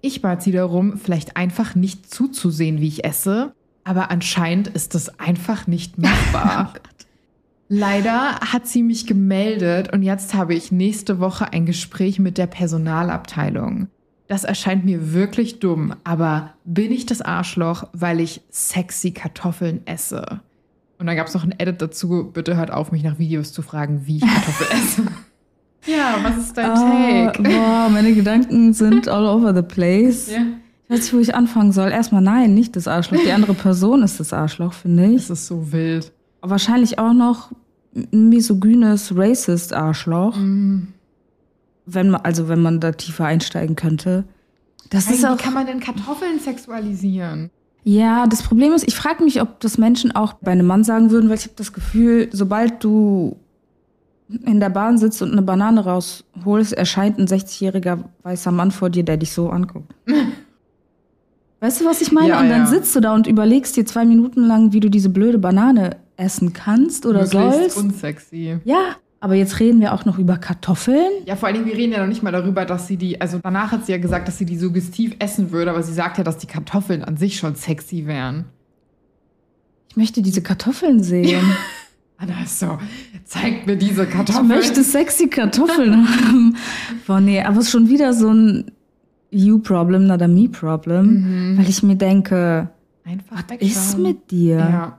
Ich bat sie darum, vielleicht einfach nicht zuzusehen, wie ich esse, aber anscheinend ist das einfach nicht machbar. oh Leider hat sie mich gemeldet und jetzt habe ich nächste Woche ein Gespräch mit der Personalabteilung. Das erscheint mir wirklich dumm, aber bin ich das Arschloch, weil ich sexy Kartoffeln esse? Und dann gab es noch ein Edit dazu, bitte hört auf, mich nach Videos zu fragen, wie ich Kartoffeln esse. ja, was ist dein uh, Take? Boah, meine Gedanken sind all over the place. Yeah. Ich weiß nicht, wo ich anfangen soll. Erstmal nein, nicht das Arschloch. Die andere Person ist das Arschloch, finde ich. Das ist so wild. Wahrscheinlich auch noch ein misogynes Racist-Arschloch. Mm. Wenn man, also wenn man da tiefer einsteigen könnte. Das hey, ist auch, wie kann man denn Kartoffeln sexualisieren? Ja, das Problem ist, ich frage mich, ob das Menschen auch bei einem Mann sagen würden, weil ich habe das Gefühl, sobald du in der Bahn sitzt und eine Banane rausholst, erscheint ein 60-jähriger weißer Mann vor dir, der dich so anguckt. weißt du, was ich meine? Ja, und dann ja. sitzt du da und überlegst dir zwei Minuten lang, wie du diese blöde Banane essen kannst oder Möglichst sollst. unsexy. Ja, aber jetzt reden wir auch noch über Kartoffeln. Ja, vor allen Dingen, wir reden ja noch nicht mal darüber, dass sie die, also danach hat sie ja gesagt, dass sie die suggestiv essen würde, aber sie sagt ja, dass die Kartoffeln an sich schon sexy wären. Ich möchte diese Kartoffeln sehen. Anna ist so, zeig mir diese Kartoffeln. Ich möchte sexy Kartoffeln haben. Boah, nee, aber es ist schon wieder so ein You-Problem, not a Me-Problem. Mhm. Weil ich mir denke, Einfach was ist mit dir? Ja.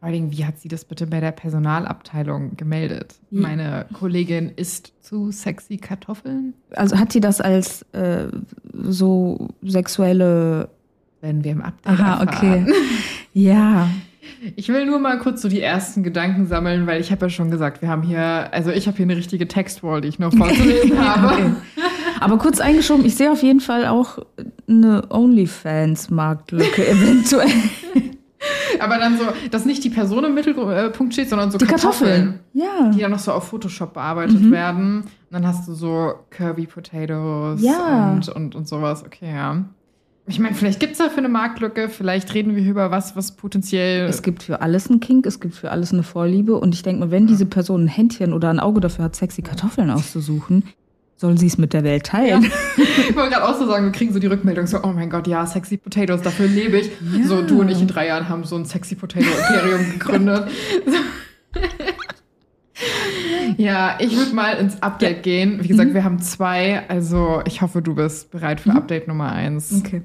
Vor allem, wie hat sie das bitte bei der Personalabteilung gemeldet? Ja. Meine Kollegin isst zu sexy Kartoffeln. Also hat sie das als äh, so sexuelle. Wenn wir im Update Aha, erfahren. okay. ja. Ich will nur mal kurz so die ersten Gedanken sammeln, weil ich habe ja schon gesagt, wir haben hier, also ich habe hier eine richtige Textwall, die ich noch vorzulesen habe. Okay. Aber kurz eingeschoben, ich sehe auf jeden Fall auch eine OnlyFans-Marktlücke eventuell. Aber dann so, dass nicht die Person im Mittelpunkt steht, sondern so Die Kartoffeln, Kartoffeln. Ja. die dann noch so auf Photoshop bearbeitet Mhm. werden. Und dann hast du so Curvy Potatoes Ja. und, und, und sowas. Okay, ja. Ich meine, vielleicht gibt es dafür eine Marktlücke, vielleicht reden wir hier über was, was potenziell. Es gibt für alles einen Kink, es gibt für alles eine Vorliebe. Und ich denke mir, wenn diese Person ein Händchen oder ein Auge dafür hat, sexy Kartoffeln auszusuchen, soll sie es mit der Welt teilen. Ich wollte gerade auch so sagen, wir kriegen so die Rückmeldung, so, oh mein Gott, ja, Sexy Potatoes, dafür lebe ich. Ja. So, du und ich in drei Jahren haben so ein Sexy Potato Imperium gegründet. So. ja, ich würde mal ins Update gehen. Wie gesagt, wir haben zwei, also ich hoffe, du bist bereit für Update Nummer eins. Okay.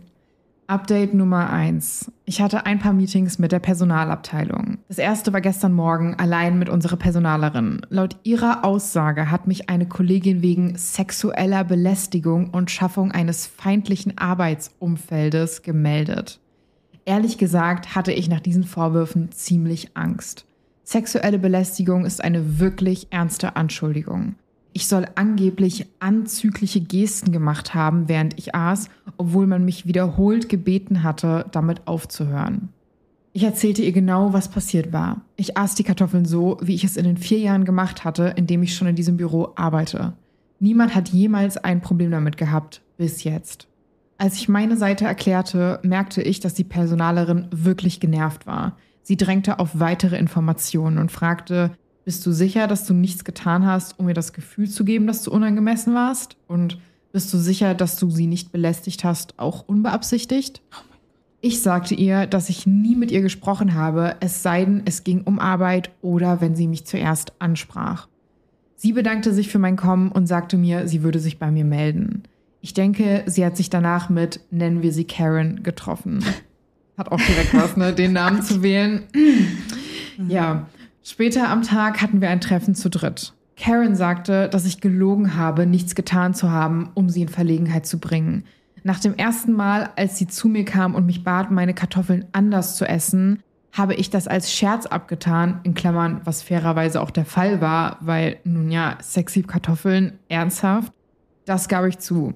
Update Nummer eins. Ich hatte ein paar Meetings mit der Personalabteilung. Das erste war gestern Morgen allein mit unserer Personalerin. Laut ihrer Aussage hat mich eine Kollegin wegen sexueller Belästigung und Schaffung eines feindlichen Arbeitsumfeldes gemeldet. Ehrlich gesagt hatte ich nach diesen Vorwürfen ziemlich Angst. Sexuelle Belästigung ist eine wirklich ernste Anschuldigung. Ich soll angeblich anzügliche Gesten gemacht haben, während ich aß, obwohl man mich wiederholt gebeten hatte, damit aufzuhören. Ich erzählte ihr genau, was passiert war. Ich aß die Kartoffeln so, wie ich es in den vier Jahren gemacht hatte, in dem ich schon in diesem Büro arbeite. Niemand hat jemals ein Problem damit gehabt, bis jetzt. Als ich meine Seite erklärte, merkte ich, dass die Personalerin wirklich genervt war. Sie drängte auf weitere Informationen und fragte, bist du sicher, dass du nichts getan hast, um ihr das Gefühl zu geben, dass du unangemessen warst? Und bist du sicher, dass du sie nicht belästigt hast, auch unbeabsichtigt? Ich sagte ihr, dass ich nie mit ihr gesprochen habe, es sei denn, es ging um Arbeit oder wenn sie mich zuerst ansprach. Sie bedankte sich für mein Kommen und sagte mir, sie würde sich bei mir melden. Ich denke, sie hat sich danach mit, nennen wir sie Karen, getroffen. Hat auch direkt was, ne, den Namen zu wählen. Ja, später am Tag hatten wir ein Treffen zu dritt. Karen sagte, dass ich gelogen habe, nichts getan zu haben, um sie in Verlegenheit zu bringen. Nach dem ersten Mal, als sie zu mir kam und mich bat, meine Kartoffeln anders zu essen, habe ich das als Scherz abgetan, in Klammern, was fairerweise auch der Fall war, weil, nun ja, sexy Kartoffeln, ernsthaft, das gab ich zu.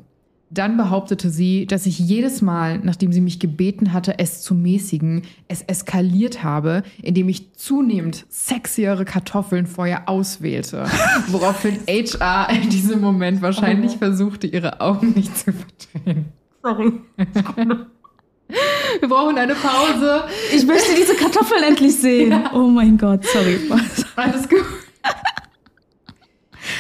Dann behauptete sie, dass ich jedes Mal, nachdem sie mich gebeten hatte, es zu mäßigen, es eskaliert habe, indem ich zunehmend sexiere Kartoffeln vorher auswählte. Woraufhin HR in diesem Moment wahrscheinlich versuchte, ihre Augen nicht zu verdrehen. Sorry. Wir brauchen eine Pause. Ich möchte diese Kartoffeln endlich sehen. Oh mein Gott, sorry. Alles gut.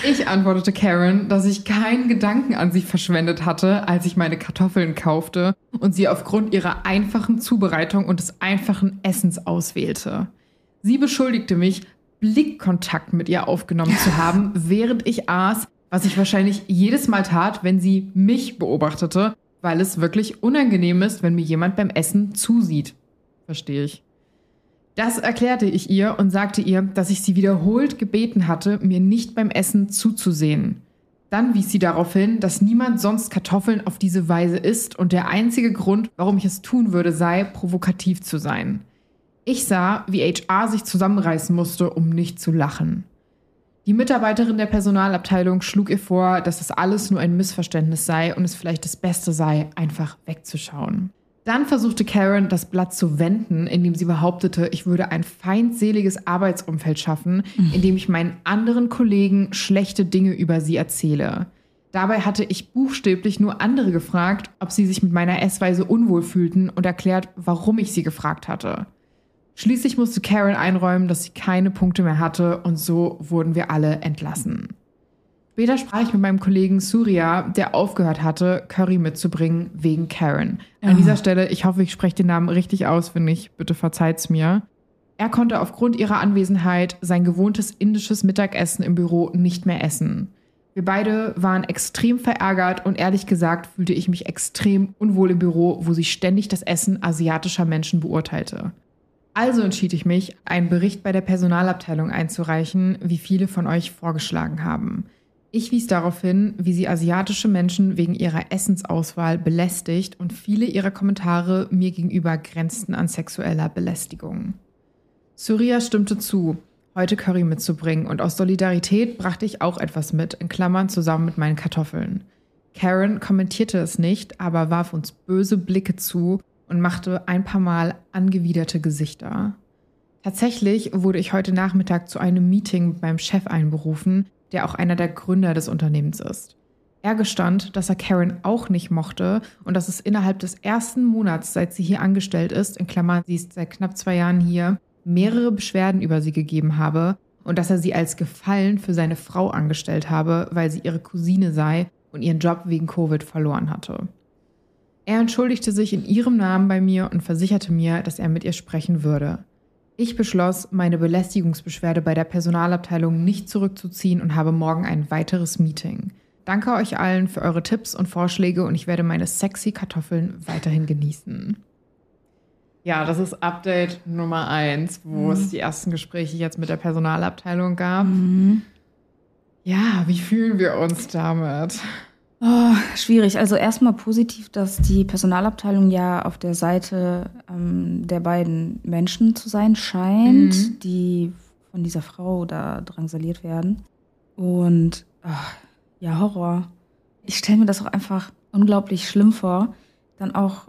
Ich antwortete Karen, dass ich keinen Gedanken an sie verschwendet hatte, als ich meine Kartoffeln kaufte und sie aufgrund ihrer einfachen Zubereitung und des einfachen Essens auswählte. Sie beschuldigte mich, Blickkontakt mit ihr aufgenommen zu haben, während ich aß, was ich wahrscheinlich jedes Mal tat, wenn sie mich beobachtete, weil es wirklich unangenehm ist, wenn mir jemand beim Essen zusieht. Verstehe ich. Das erklärte ich ihr und sagte ihr, dass ich sie wiederholt gebeten hatte, mir nicht beim Essen zuzusehen. Dann wies sie darauf hin, dass niemand sonst Kartoffeln auf diese Weise isst und der einzige Grund, warum ich es tun würde, sei, provokativ zu sein. Ich sah, wie HR sich zusammenreißen musste, um nicht zu lachen. Die Mitarbeiterin der Personalabteilung schlug ihr vor, dass das alles nur ein Missverständnis sei und es vielleicht das Beste sei, einfach wegzuschauen. Dann versuchte Karen, das Blatt zu wenden, indem sie behauptete, ich würde ein feindseliges Arbeitsumfeld schaffen, indem ich meinen anderen Kollegen schlechte Dinge über sie erzähle. Dabei hatte ich buchstäblich nur andere gefragt, ob sie sich mit meiner Essweise unwohl fühlten und erklärt, warum ich sie gefragt hatte. Schließlich musste Karen einräumen, dass sie keine Punkte mehr hatte und so wurden wir alle entlassen. Später sprach ich mit meinem Kollegen Surya, der aufgehört hatte, Curry mitzubringen wegen Karen. An Ah. dieser Stelle, ich hoffe, ich spreche den Namen richtig aus, wenn nicht, bitte verzeiht's mir. Er konnte aufgrund ihrer Anwesenheit sein gewohntes indisches Mittagessen im Büro nicht mehr essen. Wir beide waren extrem verärgert und ehrlich gesagt fühlte ich mich extrem unwohl im Büro, wo sie ständig das Essen asiatischer Menschen beurteilte. Also entschied ich mich, einen Bericht bei der Personalabteilung einzureichen, wie viele von euch vorgeschlagen haben. Ich wies darauf hin, wie sie asiatische Menschen wegen ihrer Essensauswahl belästigt und viele ihrer Kommentare mir gegenüber grenzten an sexueller Belästigung. Surya stimmte zu, heute Curry mitzubringen und aus Solidarität brachte ich auch etwas mit, in Klammern zusammen mit meinen Kartoffeln. Karen kommentierte es nicht, aber warf uns böse Blicke zu und machte ein paar Mal angewiderte Gesichter. Tatsächlich wurde ich heute Nachmittag zu einem Meeting beim Chef einberufen, der auch einer der Gründer des Unternehmens ist. Er gestand, dass er Karen auch nicht mochte und dass es innerhalb des ersten Monats, seit sie hier angestellt ist, in Klammern, sie ist seit knapp zwei Jahren hier, mehrere Beschwerden über sie gegeben habe und dass er sie als Gefallen für seine Frau angestellt habe, weil sie ihre Cousine sei und ihren Job wegen Covid verloren hatte. Er entschuldigte sich in ihrem Namen bei mir und versicherte mir, dass er mit ihr sprechen würde. Ich beschloss, meine Belästigungsbeschwerde bei der Personalabteilung nicht zurückzuziehen und habe morgen ein weiteres Meeting. Danke euch allen für eure Tipps und Vorschläge und ich werde meine sexy Kartoffeln weiterhin genießen. Ja, das ist Update Nummer eins, wo mhm. es die ersten Gespräche jetzt mit der Personalabteilung gab. Mhm. Ja, wie fühlen wir uns damit? Oh, schwierig. Also erstmal positiv, dass die Personalabteilung ja auf der Seite ähm, der beiden Menschen zu sein scheint, mhm. die von dieser Frau da drangsaliert werden. Und ach, ja, Horror. Ich stelle mir das auch einfach unglaublich schlimm vor. Dann auch,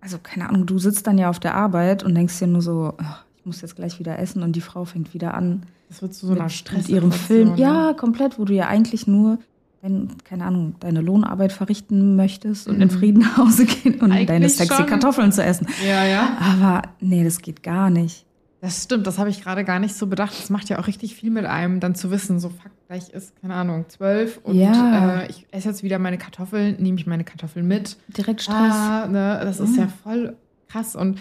also keine Ahnung, du sitzt dann ja auf der Arbeit und denkst dir nur so, ach, ich muss jetzt gleich wieder essen und die Frau fängt wieder an. Das wird zu so einer Stress. Mit ihrem Film. Ja, komplett, wo du ja eigentlich nur wenn, keine Ahnung, deine Lohnarbeit verrichten möchtest und mhm. in Frieden nach Hause gehen und Eigentlich deine sexy schon. Kartoffeln zu essen. Ja, ja. Aber nee, das geht gar nicht. Das stimmt, das habe ich gerade gar nicht so bedacht. Das macht ja auch richtig viel mit einem, dann zu wissen, so fuck, gleich ist, keine Ahnung, zwölf und ja. äh, ich esse jetzt wieder meine Kartoffeln, nehme ich meine Kartoffeln mit. Direkt Stress. Ah, ne, das mhm. ist ja voll krass und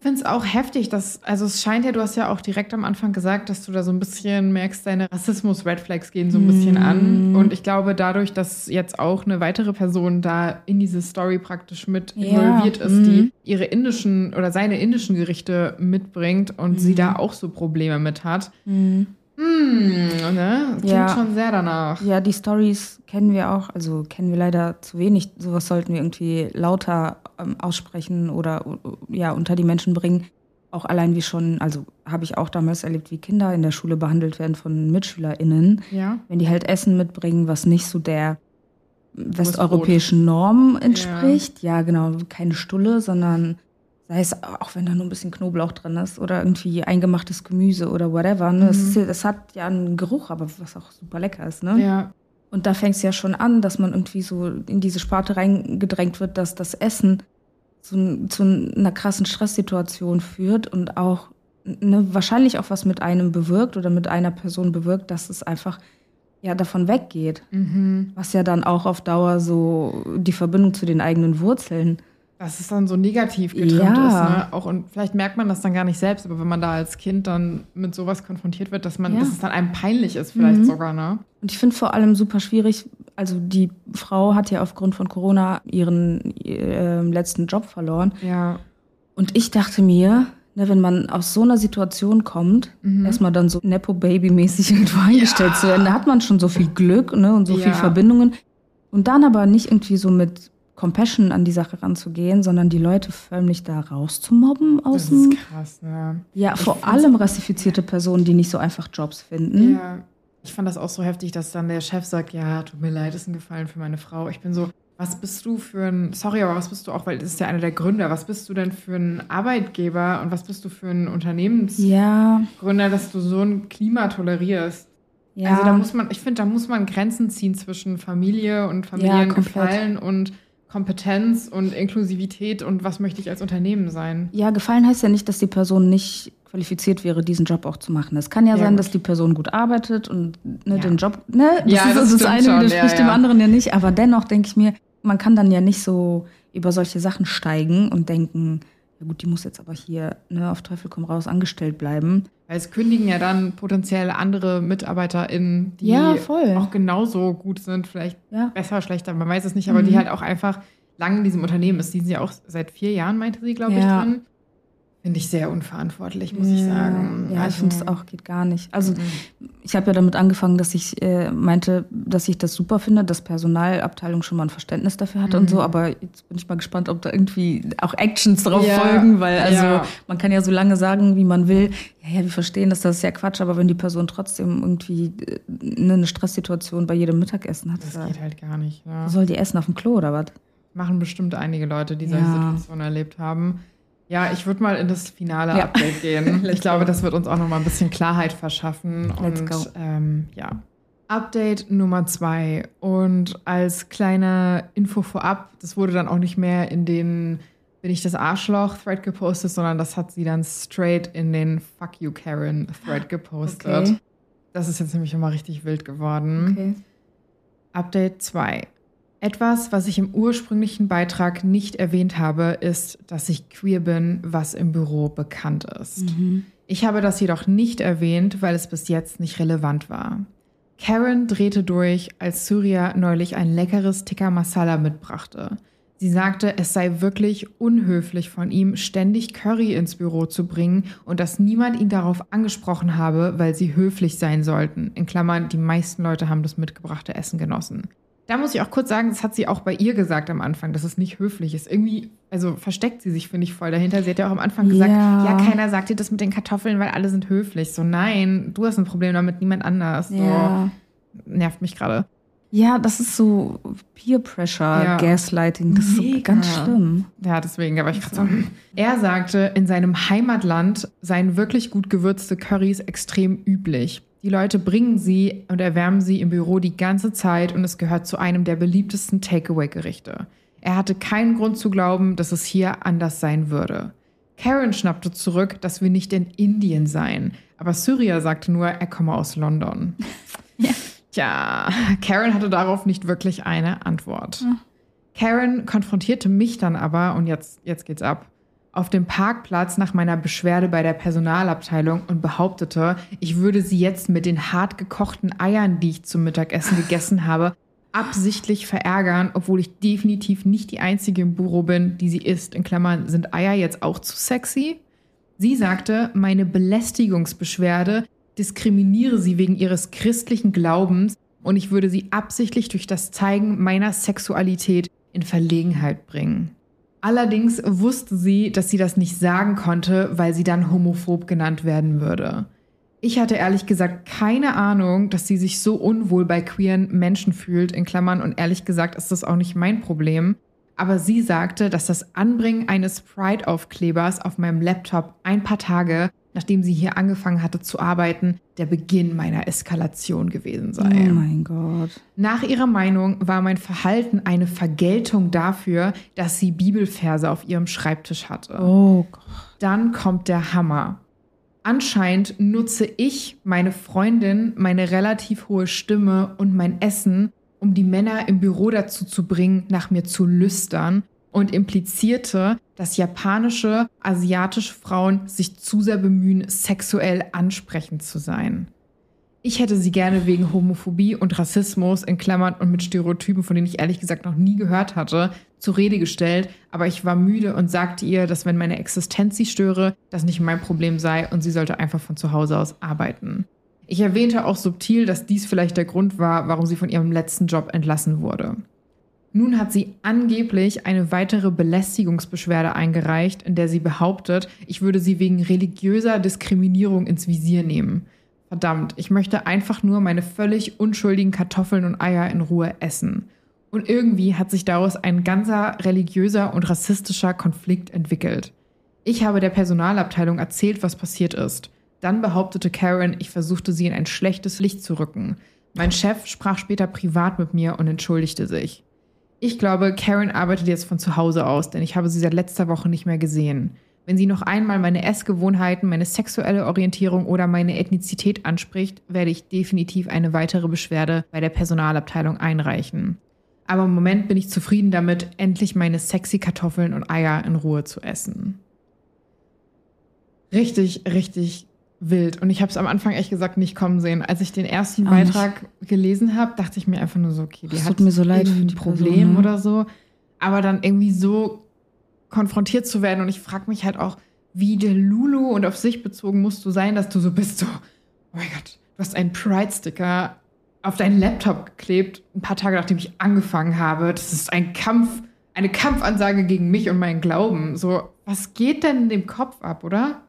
finde es auch heftig, dass, also es scheint ja, du hast ja auch direkt am Anfang gesagt, dass du da so ein bisschen merkst, deine Rassismus-Red Flags gehen so ein bisschen mm. an. Und ich glaube, dadurch, dass jetzt auch eine weitere Person da in diese Story praktisch mit involviert ja. ist, mm. die ihre indischen oder seine indischen Gerichte mitbringt und mm. sie da auch so Probleme mit hat, mm. Hm, ne? Klingt ja. schon sehr danach. Ja, die Stories kennen wir auch, also kennen wir leider zu wenig. Sowas sollten wir irgendwie lauter ähm, aussprechen oder ja, unter die Menschen bringen. Auch allein wie schon, also habe ich auch damals erlebt, wie Kinder in der Schule behandelt werden von MitschülerInnen. Ja. Wenn die halt Essen mitbringen, was nicht so der westeuropäischen Norm entspricht. Ja. ja, genau, keine Stulle, sondern Sei es auch, wenn da nur ein bisschen Knoblauch drin ist oder irgendwie eingemachtes Gemüse oder whatever. Ne? Es, mhm. es, hat ja einen Geruch, aber was auch super lecker ist. Ne? Ja. Und da fängt es ja schon an, dass man irgendwie so in diese Sparte reingedrängt wird, dass das Essen zu, zu einer krassen Stresssituation führt und auch ne, wahrscheinlich auch was mit einem bewirkt oder mit einer Person bewirkt, dass es einfach ja davon weggeht. Mhm. Was ja dann auch auf Dauer so die Verbindung zu den eigenen Wurzeln dass es dann so negativ getrimmt ja. ist. Ne? Auch, und vielleicht merkt man das dann gar nicht selbst, aber wenn man da als Kind dann mit sowas konfrontiert wird, dass man, ja. dass es dann einem peinlich ist, vielleicht mhm. sogar, ne? Und ich finde vor allem super schwierig, also die Frau hat ja aufgrund von Corona ihren äh, letzten Job verloren. Ja. Und ich dachte mir, ne, wenn man aus so einer Situation kommt, mhm. erstmal dann so Nepo-Baby-mäßig irgendwo eingestellt ja. zu werden, da hat man schon so viel Glück ne, und so ja. viel Verbindungen. Und dann aber nicht irgendwie so mit Compassion an die Sache ranzugehen, sondern die Leute förmlich da rauszumobben aus dem. Das ist krass, ne? Ja, ich vor allem rassifizierte Personen, die nicht so einfach Jobs finden. Ja. Ich fand das auch so heftig, dass dann der Chef sagt, ja, tut mir leid, ist ein Gefallen für meine Frau. Ich bin so, was bist du für ein, sorry, aber was bist du auch, weil das ist ja einer der Gründer, was bist du denn für ein Arbeitgeber und was bist du für ein Unternehmensgründer, ja. dass du so ein Klima tolerierst? Ja. Also da muss man, ich finde, da muss man Grenzen ziehen zwischen Familie und Familiengefallen ja, und Kompetenz und Inklusivität und was möchte ich als Unternehmen sein. Ja, gefallen heißt ja nicht, dass die Person nicht qualifiziert wäre, diesen Job auch zu machen. Es kann ja, ja sein, gut. dass die Person gut arbeitet und ne, ja. den Job, ne, das ja, ist das, das eine schon. widerspricht dem anderen ja nicht, aber dennoch denke ich mir, man kann dann ja nicht so über solche Sachen steigen und denken, ja gut, die muss jetzt aber hier ne, auf Teufel komm raus angestellt bleiben. Weil es kündigen ja dann potenziell andere MitarbeiterInnen, die ja, auch genauso gut sind, vielleicht ja. besser, schlechter, man weiß es nicht, aber mhm. die halt auch einfach lang in diesem Unternehmen ist. Die sind ja auch seit vier Jahren, meinte sie, glaube ich, drin. Finde ich sehr unverantwortlich, muss ja, ich sagen. Ja, also, ich finde es auch geht gar nicht. Also mhm. ich habe ja damit angefangen, dass ich äh, meinte, dass ich das super finde, dass Personalabteilung schon mal ein Verständnis dafür hatte mhm. und so. Aber jetzt bin ich mal gespannt, ob da irgendwie auch Actions drauf ja. folgen, weil also ja. man kann ja so lange sagen, wie man will. Ja, ja, wir verstehen, dass das ist ja Quatsch, aber wenn die Person trotzdem irgendwie äh, eine Stresssituation bei jedem Mittagessen hat, das geht halt gar nicht. Ja. Soll die essen auf dem Klo oder was? Machen bestimmt einige Leute, die solche Situationen erlebt haben. Ja, ich würde mal in das finale ja. Update gehen. ich glaube, das wird uns auch noch mal ein bisschen Klarheit verschaffen. Let's und, go. Ähm, ja. Update Nummer zwei. Und als kleine Info vorab, das wurde dann auch nicht mehr in den bin ich das Arschloch-Thread gepostet, sondern das hat sie dann straight in den Fuck You Karen-Thread gepostet. Okay. Das ist jetzt nämlich immer richtig wild geworden. Okay. Update 2. Etwas, was ich im ursprünglichen Beitrag nicht erwähnt habe, ist, dass ich queer bin, was im Büro bekannt ist. Mhm. Ich habe das jedoch nicht erwähnt, weil es bis jetzt nicht relevant war. Karen drehte durch, als Surya neulich ein leckeres Tikka Masala mitbrachte. Sie sagte, es sei wirklich unhöflich von ihm, ständig Curry ins Büro zu bringen und dass niemand ihn darauf angesprochen habe, weil sie höflich sein sollten. In Klammern, die meisten Leute haben das mitgebrachte Essen genossen. Da muss ich auch kurz sagen, das hat sie auch bei ihr gesagt am Anfang, dass es nicht höflich ist. Irgendwie, also versteckt sie sich, finde ich, voll dahinter. Sie hat ja auch am Anfang gesagt, ja. ja, keiner sagt dir das mit den Kartoffeln, weil alle sind höflich. So, nein, du hast ein Problem damit, niemand anders. So, ja. nervt mich gerade. Ja, das ist so Peer Pressure, ja. Gaslighting. Das Mega. ist so ganz schlimm. Ja, deswegen, aber ich gerade so. Er sagte, in seinem Heimatland seien wirklich gut gewürzte Currys extrem üblich. Die Leute bringen sie und erwärmen sie im Büro die ganze Zeit und es gehört zu einem der beliebtesten Takeaway-Gerichte. Er hatte keinen Grund zu glauben, dass es hier anders sein würde. Karen schnappte zurück, dass wir nicht in Indien seien, aber Syria sagte nur, er komme aus London. Ja. Tja, Karen hatte darauf nicht wirklich eine Antwort. Ja. Karen konfrontierte mich dann aber, und jetzt, jetzt geht's ab, auf dem Parkplatz nach meiner Beschwerde bei der Personalabteilung und behauptete, ich würde sie jetzt mit den hart gekochten Eiern, die ich zum Mittagessen gegessen habe, absichtlich verärgern, obwohl ich definitiv nicht die einzige im Büro bin, die sie isst. In Klammern, sind Eier jetzt auch zu sexy? Sie sagte, meine Belästigungsbeschwerde diskriminiere sie wegen ihres christlichen Glaubens und ich würde sie absichtlich durch das Zeigen meiner Sexualität in Verlegenheit bringen. Allerdings wusste sie, dass sie das nicht sagen konnte, weil sie dann homophob genannt werden würde. Ich hatte ehrlich gesagt keine Ahnung, dass sie sich so unwohl bei queeren Menschen fühlt, in Klammern, und ehrlich gesagt ist das auch nicht mein Problem. Aber sie sagte, dass das Anbringen eines Pride-Aufklebers auf meinem Laptop ein paar Tage nachdem sie hier angefangen hatte zu arbeiten, der Beginn meiner Eskalation gewesen sei. Oh mein Gott. Nach ihrer Meinung war mein Verhalten eine Vergeltung dafür, dass sie Bibelverse auf ihrem Schreibtisch hatte. Oh Gott. Dann kommt der Hammer. Anscheinend nutze ich, meine Freundin, meine relativ hohe Stimme und mein Essen, um die Männer im Büro dazu zu bringen, nach mir zu lüstern und implizierte, dass japanische, asiatische Frauen sich zu sehr bemühen, sexuell ansprechend zu sein. Ich hätte sie gerne wegen Homophobie und Rassismus in Klammern und mit Stereotypen, von denen ich ehrlich gesagt noch nie gehört hatte, zur Rede gestellt, aber ich war müde und sagte ihr, dass wenn meine Existenz sie störe, das nicht mein Problem sei und sie sollte einfach von zu Hause aus arbeiten. Ich erwähnte auch subtil, dass dies vielleicht der Grund war, warum sie von ihrem letzten Job entlassen wurde. Nun hat sie angeblich eine weitere Belästigungsbeschwerde eingereicht, in der sie behauptet, ich würde sie wegen religiöser Diskriminierung ins Visier nehmen. Verdammt, ich möchte einfach nur meine völlig unschuldigen Kartoffeln und Eier in Ruhe essen. Und irgendwie hat sich daraus ein ganzer religiöser und rassistischer Konflikt entwickelt. Ich habe der Personalabteilung erzählt, was passiert ist. Dann behauptete Karen, ich versuchte sie in ein schlechtes Licht zu rücken. Mein Chef sprach später privat mit mir und entschuldigte sich. Ich glaube, Karen arbeitet jetzt von zu Hause aus, denn ich habe sie seit letzter Woche nicht mehr gesehen. Wenn sie noch einmal meine Essgewohnheiten, meine sexuelle Orientierung oder meine Ethnizität anspricht, werde ich definitiv eine weitere Beschwerde bei der Personalabteilung einreichen. Aber im Moment bin ich zufrieden damit, endlich meine sexy Kartoffeln und Eier in Ruhe zu essen. Richtig, richtig wild. Und ich habe es am Anfang echt gesagt nicht kommen sehen. Als ich den ersten Auch Beitrag nicht. gelesen habe, dachte ich mir einfach nur so, okay, die das hat mir so leid ein Problem Person, ne? oder so. Aber dann irgendwie so konfrontiert zu werden und ich frage mich halt auch, wie der Lulu und auf sich bezogen musst du sein, dass du so bist, so, oh mein Gott, du hast einen Pride-Sticker auf deinen Laptop geklebt, ein paar Tage nachdem ich angefangen habe. Das ist ein Kampf, eine Kampfansage gegen mich und meinen Glauben. So, was geht denn in dem Kopf ab, oder?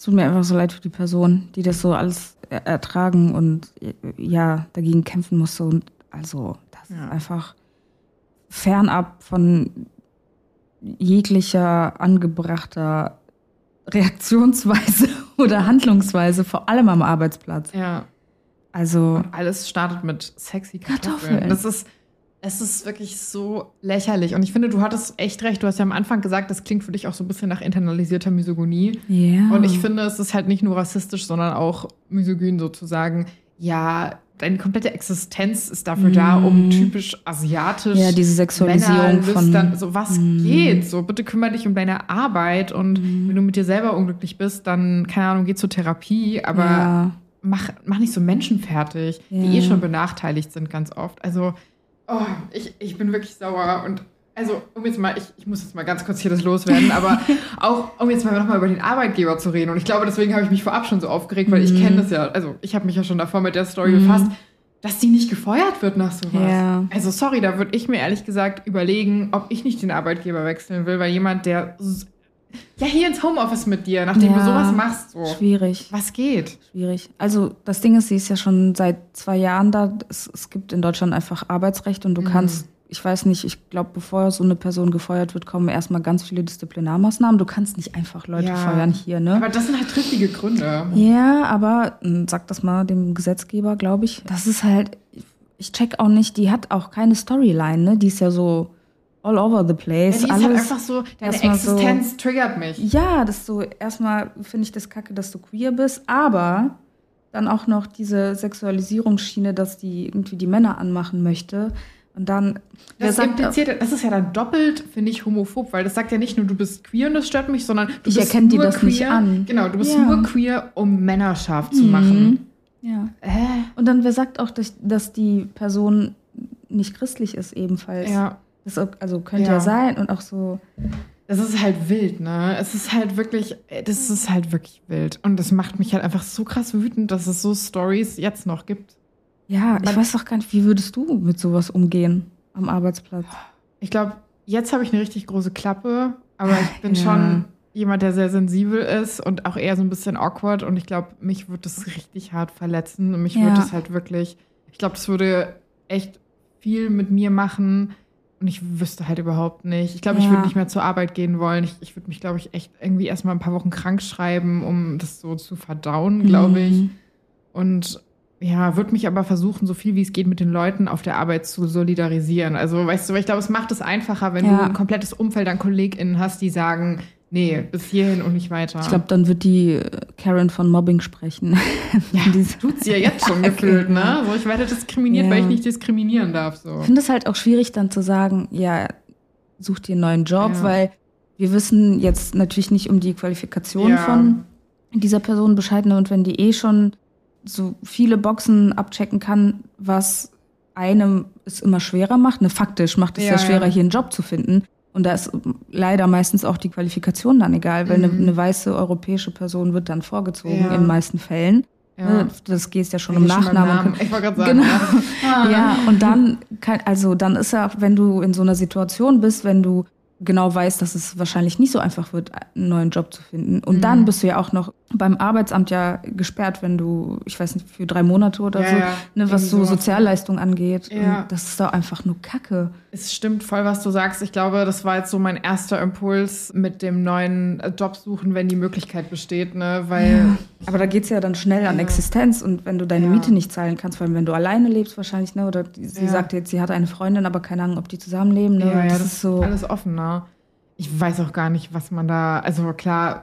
Es tut mir einfach so leid für die Person, die das so alles ertragen und ja, dagegen kämpfen musste. Und also, das ja. ist einfach fernab von jeglicher angebrachter Reaktionsweise oder Handlungsweise, vor allem am Arbeitsplatz. Ja. Also. Und alles startet mit sexy Kartoffeln. Kartoffeln. Das ist, es ist wirklich so lächerlich. Und ich finde, du hattest echt recht. Du hast ja am Anfang gesagt, das klingt für dich auch so ein bisschen nach internalisierter Misogonie. Ja. Yeah. Und ich finde, es ist halt nicht nur rassistisch, sondern auch misogyn sozusagen. Ja, deine komplette Existenz ist dafür mm. da, um mhm. typisch asiatisch. Ja, diese Sexualisierung von. So, was mm. geht? So, bitte kümmere dich um deine Arbeit und mm. wenn du mit dir selber unglücklich bist, dann, keine Ahnung, geh zur Therapie, aber ja. mach, mach nicht so Menschen fertig, ja. die eh schon benachteiligt sind, ganz oft. Also, oh, ich, ich bin wirklich sauer und also um jetzt mal, ich, ich muss jetzt mal ganz kurz hier das loswerden, aber auch um jetzt mal nochmal über den Arbeitgeber zu reden. Und ich glaube, deswegen habe ich mich vorab schon so aufgeregt, weil mhm. ich kenne das ja, also ich habe mich ja schon davor mit der Story mhm. befasst, dass die nicht gefeuert wird nach sowas. Ja. Also sorry, da würde ich mir ehrlich gesagt überlegen, ob ich nicht den Arbeitgeber wechseln will, weil jemand, der ja hier ins Homeoffice mit dir, nachdem ja, du sowas machst, so. Schwierig. Was geht? Schwierig. Also das Ding ist, sie ist ja schon seit zwei Jahren da. Es, es gibt in Deutschland einfach Arbeitsrecht und du mhm. kannst ich weiß nicht, ich glaube, bevor so eine Person gefeuert wird, kommen erstmal ganz viele Disziplinarmaßnahmen. Du kannst nicht einfach Leute ja, feuern hier, ne? Aber das sind halt triftige Gründe. Ja, aber hm, sag das mal dem Gesetzgeber, glaube ich. Das ist halt, ich check auch nicht, die hat auch keine Storyline, ne? Die ist ja so all over the place. Ja, die ist halt einfach so, deine Existenz so, triggert mich. Ja, das so, erstmal finde ich das kacke, dass du queer bist, aber dann auch noch diese Sexualisierungsschiene, dass die irgendwie die Männer anmachen möchte. Und dann. Das, impliziert, das ist ja dann doppelt, finde ich, homophob, weil das sagt ja nicht nur, du bist queer und das stört mich, sondern du ich bist erkenne nur dir das queer. nicht an. Genau, du bist ja. nur queer, um Männer scharf zu mhm. machen. Ja. Äh. Und dann, wer sagt auch, dass, dass die Person nicht christlich ist, ebenfalls? Ja. Das also könnte ja. ja sein und auch so. Das ist halt wild, ne? Es ist halt wirklich, das ist halt wirklich wild. Und das macht mich halt einfach so krass wütend, dass es so Stories jetzt noch gibt. Ja, ich weiß doch gar nicht, wie würdest du mit sowas umgehen am Arbeitsplatz? Ich glaube, jetzt habe ich eine richtig große Klappe, aber ich bin ja. schon jemand, der sehr sensibel ist und auch eher so ein bisschen awkward. Und ich glaube, mich würde das richtig hart verletzen. Und mich ja. würde das halt wirklich, ich glaube, das würde echt viel mit mir machen. Und ich wüsste halt überhaupt nicht. Ich glaube, ja. ich würde nicht mehr zur Arbeit gehen wollen. Ich, ich würde mich, glaube ich, echt irgendwie erstmal ein paar Wochen krank schreiben, um das so zu verdauen, glaube ich. Mhm. Und ja, würde mich aber versuchen, so viel wie es geht, mit den Leuten auf der Arbeit zu solidarisieren. Also, weißt du, ich glaube, es macht es einfacher, wenn ja. du ein komplettes Umfeld an KollegInnen hast, die sagen, nee, bis hierhin und nicht weiter. Ich glaube, dann wird die äh, Karen von Mobbing sprechen. Ja, tut sie ja jetzt schon gefühlt, ne? So, ich werde diskriminiert, ja. weil ich nicht diskriminieren darf. So. Ich finde es halt auch schwierig, dann zu sagen, ja, such dir einen neuen Job, ja. weil wir wissen jetzt natürlich nicht um die Qualifikation von dieser Person Bescheid. Ne? Und wenn die eh schon so viele Boxen abchecken kann, was einem es immer schwerer macht. Ne, faktisch macht es ja, ja schwerer, ja. hier einen Job zu finden. Und da ist leider meistens auch die Qualifikation dann egal, weil mhm. eine, eine, weiße europäische Person wird dann vorgezogen ja. in den meisten Fällen. Ja. Ne, das geht ja schon um Nachnamen. Ich wollte gerade sagen. Genau. Ja. ja, und dann, kann, also dann ist ja, wenn du in so einer Situation bist, wenn du genau weißt, dass es wahrscheinlich nicht so einfach wird, einen neuen Job zu finden. Und mhm. dann bist du ja auch noch beim Arbeitsamt ja gesperrt, wenn du, ich weiß nicht, für drei Monate oder ja, so, ja. ne, was so Sozialleistung angeht. Ja. das ist doch einfach nur Kacke. Es stimmt voll, was du sagst. Ich glaube, das war jetzt so mein erster Impuls mit dem neuen äh, Job suchen, wenn die Möglichkeit besteht, ne? Weil. Aber da geht es ja dann schnell an Existenz und wenn du deine Miete nicht zahlen kannst, vor allem wenn du alleine lebst wahrscheinlich, ne? Oder sie sagt jetzt, sie hat eine Freundin, aber keine Ahnung, ob die zusammenleben. Ne? Ja, ja, das, das ist so. Alles offen, ne? Ich weiß auch gar nicht, was man da, also klar,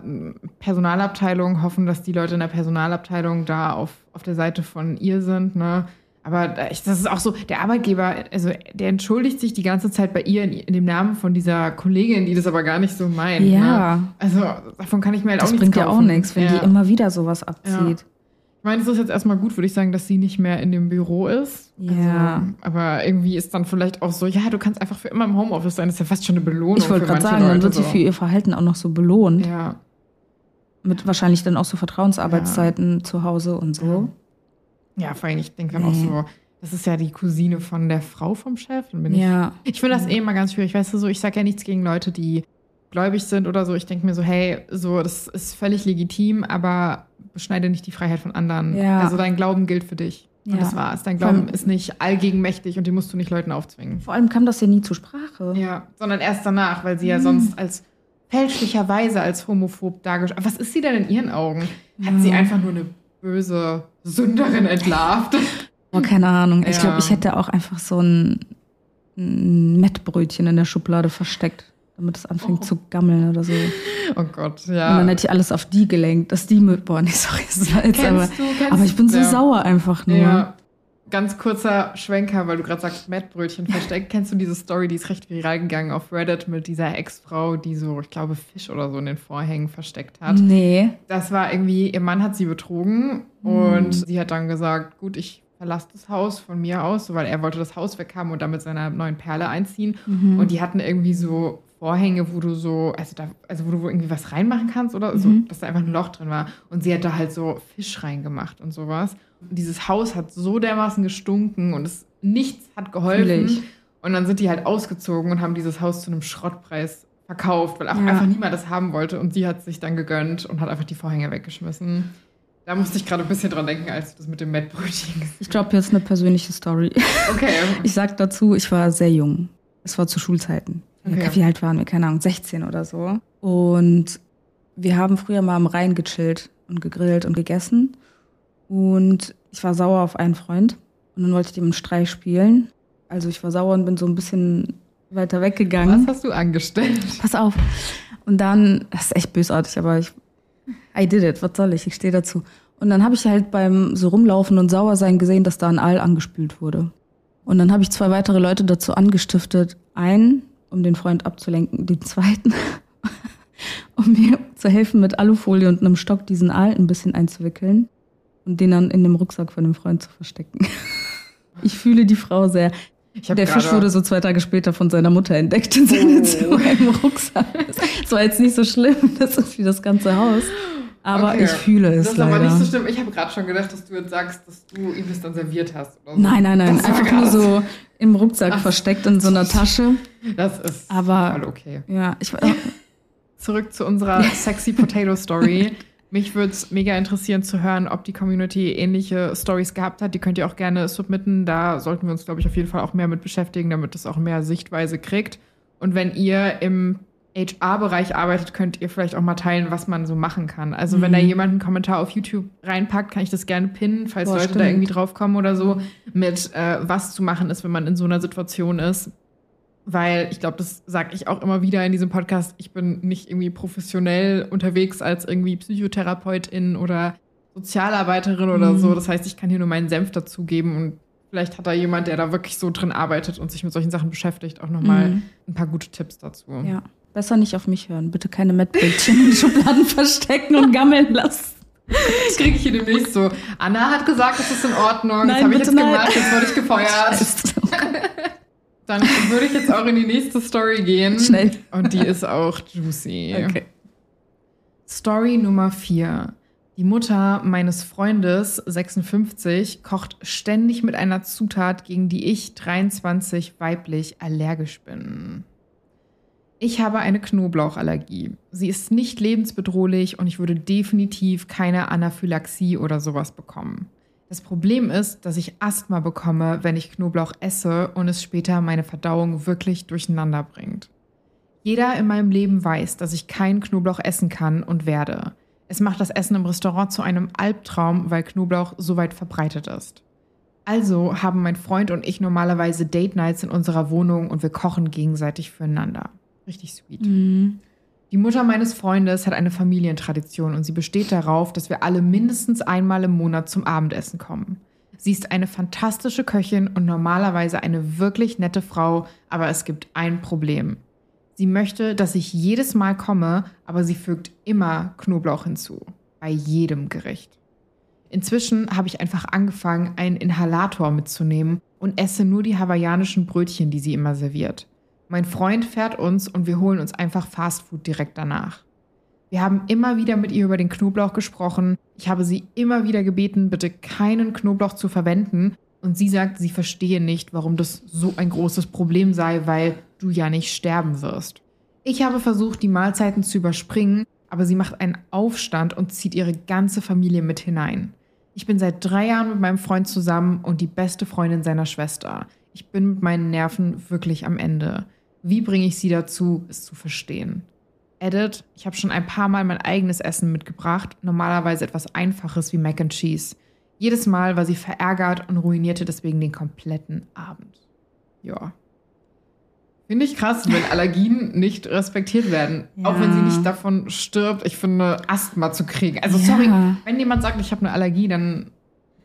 Personalabteilung hoffen, dass die Leute in der Personalabteilung da auf, auf der Seite von ihr sind, ne? Aber das ist auch so, der Arbeitgeber, also der entschuldigt sich die ganze Zeit bei ihr in, in dem Namen von dieser Kollegin, die das aber gar nicht so meint. Ne? Ja. Ne? Also davon kann ich mir halt das auch nichts Das bringt ja auch nichts, wenn ja. die immer wieder sowas abzieht. Ja meine, es ist jetzt erstmal gut, würde ich sagen, dass sie nicht mehr in dem Büro ist. Ja. Also, aber irgendwie ist dann vielleicht auch so, ja, du kannst einfach für immer im Homeoffice sein. Das ist ja fast schon eine Belohnung. Ich wollte gerade sagen, Leute, dann wird sie für ihr Verhalten auch noch so belohnt. Ja. Mit wahrscheinlich dann auch so Vertrauensarbeitszeiten ja. zu Hause und so. Ja, vor allem, ich denke dann auch so, das ist ja die Cousine von der Frau vom Chef. ja. Ich, ich finde das eh immer ganz schwierig. Weißt du, so, ich sage ja nichts gegen Leute, die gläubig sind oder so. Ich denke mir so, hey, so, das ist völlig legitim, aber beschneide nicht die Freiheit von anderen. Ja. Also dein Glauben gilt für dich. Und ja. das war's. Dein Glauben allem, ist nicht allgegenmächtig und den musst du nicht Leuten aufzwingen. Vor allem kam das ja nie zur Sprache. Ja, sondern erst danach, weil sie mhm. ja sonst als fälschlicherweise als homophob dargestellt. Was ist sie denn in ihren Augen? Hat ja. sie einfach nur eine böse Sünderin entlarvt? Oh, keine Ahnung. Ich glaube, ich hätte auch einfach so ein, ein Mettbrötchen in der Schublade versteckt damit es anfängt oh. zu gammeln oder so. Oh Gott, ja. Und dann hätte ich alles auf die gelenkt, dass die mit, boah, nee, sorry, das war jetzt aber, du, aber ich bin so ja. sauer einfach nur. Ja. Ganz kurzer Schwenker, weil du gerade sagst, Mettbrötchen versteckt. Kennst du diese Story, die ist recht viral gegangen auf Reddit mit dieser Ex-Frau, die so, ich glaube, Fisch oder so in den Vorhängen versteckt hat? Nee. Das war irgendwie, ihr Mann hat sie betrogen hm. und sie hat dann gesagt, gut, ich verlasse das Haus von mir aus, weil er wollte das Haus weghaben und damit seiner neuen Perle einziehen. Mhm. Und die hatten irgendwie so Vorhänge, wo du so, also da, also wo du irgendwie was reinmachen kannst oder mhm. so, dass da einfach ein Loch drin war. Und sie hat da halt so Fisch reingemacht und sowas. Und dieses Haus hat so dermaßen gestunken und es nichts hat geholfen. Und dann sind die halt ausgezogen und haben dieses Haus zu einem Schrottpreis verkauft, weil auch ja. einfach niemand das haben wollte. Und sie hat sich dann gegönnt und hat einfach die Vorhänge weggeschmissen. Da musste ich gerade ein bisschen dran denken, als du das mit dem Mettbrötchen Ich glaube, jetzt eine persönliche Story. Okay. Ich sag dazu, ich war sehr jung. Es war zu Schulzeiten. Okay. Wie alt waren wir? Keine Ahnung, 16 oder so. Und wir haben früher mal am Rhein gechillt und gegrillt und gegessen. Und ich war sauer auf einen Freund. Und dann wollte ich ihm einen Streich spielen. Also ich war sauer und bin so ein bisschen weiter weggegangen. Was hast du angestellt? Pass auf. Und dann, das ist echt bösartig, aber ich, I did it, was soll ich, ich stehe dazu. Und dann habe ich halt beim so rumlaufen und sauer sein gesehen, dass da ein Aal angespült wurde. Und dann habe ich zwei weitere Leute dazu angestiftet. Einen, um den Freund abzulenken, den zweiten, um mir zu helfen, mit Alufolie und einem Stock diesen Aal ein bisschen einzuwickeln und den dann in dem Rucksack von dem Freund zu verstecken. ich fühle die Frau sehr. Der Fisch wurde so zwei Tage später von seiner Mutter entdeckt in seinem oh. im Rucksack. Das war jetzt nicht so schlimm, das ist wie das ganze Haus. Aber okay. ich fühle es. Das ist leider. aber nicht so schlimm. Ich habe gerade schon gedacht, dass du jetzt sagst, dass du ihm das dann serviert hast. So. Nein, nein, nein. Einfach nur so im Rucksack Ach, versteckt in so einer Tasche. Das ist aber, voll okay. Ja, ich Zurück zu unserer sexy Potato Story. Mich würde es mega interessieren zu hören, ob die Community ähnliche Stories gehabt hat. Die könnt ihr auch gerne submitten. Da sollten wir uns, glaube ich, auf jeden Fall auch mehr mit beschäftigen, damit es auch mehr Sichtweise kriegt. Und wenn ihr im HR-Bereich arbeitet, könnt ihr vielleicht auch mal teilen, was man so machen kann. Also mhm. wenn da mhm. jemand einen Kommentar auf YouTube reinpackt, kann ich das gerne pinnen, falls Boah, Leute stimmt. da irgendwie draufkommen oder so, mit äh, was zu machen ist, wenn man in so einer Situation ist. Weil ich glaube, das sage ich auch immer wieder in diesem Podcast, ich bin nicht irgendwie professionell unterwegs als irgendwie Psychotherapeutin oder Sozialarbeiterin mhm. oder so. Das heißt, ich kann hier nur meinen Senf dazugeben und vielleicht hat da jemand, der da wirklich so drin arbeitet und sich mit solchen Sachen beschäftigt, auch nochmal mhm. ein paar gute Tipps dazu. Ja. Besser nicht auf mich hören. Bitte keine Mettbrötchen in Schubladen verstecken und gammeln lassen. Das kriege ich hier demnächst so. Anna hat gesagt, das ist in Ordnung. Nein, das habe ich jetzt nein. gemacht, jetzt wurde ich gefeuert. Dann würde ich jetzt auch in die nächste Story gehen. Schnell. Und die ist auch juicy. Okay. Story Nummer 4. Die Mutter meines Freundes, 56, kocht ständig mit einer Zutat, gegen die ich, 23, weiblich allergisch bin. Ich habe eine Knoblauchallergie. Sie ist nicht lebensbedrohlich und ich würde definitiv keine Anaphylaxie oder sowas bekommen. Das Problem ist, dass ich Asthma bekomme, wenn ich Knoblauch esse und es später meine Verdauung wirklich durcheinander bringt. Jeder in meinem Leben weiß, dass ich keinen Knoblauch essen kann und werde. Es macht das Essen im Restaurant zu einem Albtraum, weil Knoblauch so weit verbreitet ist. Also haben mein Freund und ich normalerweise Date Nights in unserer Wohnung und wir kochen gegenseitig füreinander. Richtig sweet. Mhm. Die Mutter meines Freundes hat eine Familientradition und sie besteht darauf, dass wir alle mindestens einmal im Monat zum Abendessen kommen. Sie ist eine fantastische Köchin und normalerweise eine wirklich nette Frau, aber es gibt ein Problem. Sie möchte, dass ich jedes Mal komme, aber sie fügt immer Knoblauch hinzu. Bei jedem Gericht. Inzwischen habe ich einfach angefangen, einen Inhalator mitzunehmen und esse nur die hawaiianischen Brötchen, die sie immer serviert. Mein Freund fährt uns und wir holen uns einfach Fastfood direkt danach. Wir haben immer wieder mit ihr über den Knoblauch gesprochen. Ich habe sie immer wieder gebeten, bitte keinen Knoblauch zu verwenden. Und sie sagt, sie verstehe nicht, warum das so ein großes Problem sei, weil du ja nicht sterben wirst. Ich habe versucht, die Mahlzeiten zu überspringen, aber sie macht einen Aufstand und zieht ihre ganze Familie mit hinein. Ich bin seit drei Jahren mit meinem Freund zusammen und die beste Freundin seiner Schwester. Ich bin mit meinen Nerven wirklich am Ende. Wie bringe ich sie dazu, es zu verstehen? Edit, ich habe schon ein paar Mal mein eigenes Essen mitgebracht, normalerweise etwas Einfaches wie Mac and Cheese. Jedes Mal war sie verärgert und ruinierte deswegen den kompletten Abend. Ja. Finde ich krass, wenn Allergien nicht respektiert werden. Ja. Auch wenn sie nicht davon stirbt, ich finde, Asthma zu kriegen. Also, ja. sorry, wenn jemand sagt, ich habe eine Allergie, dann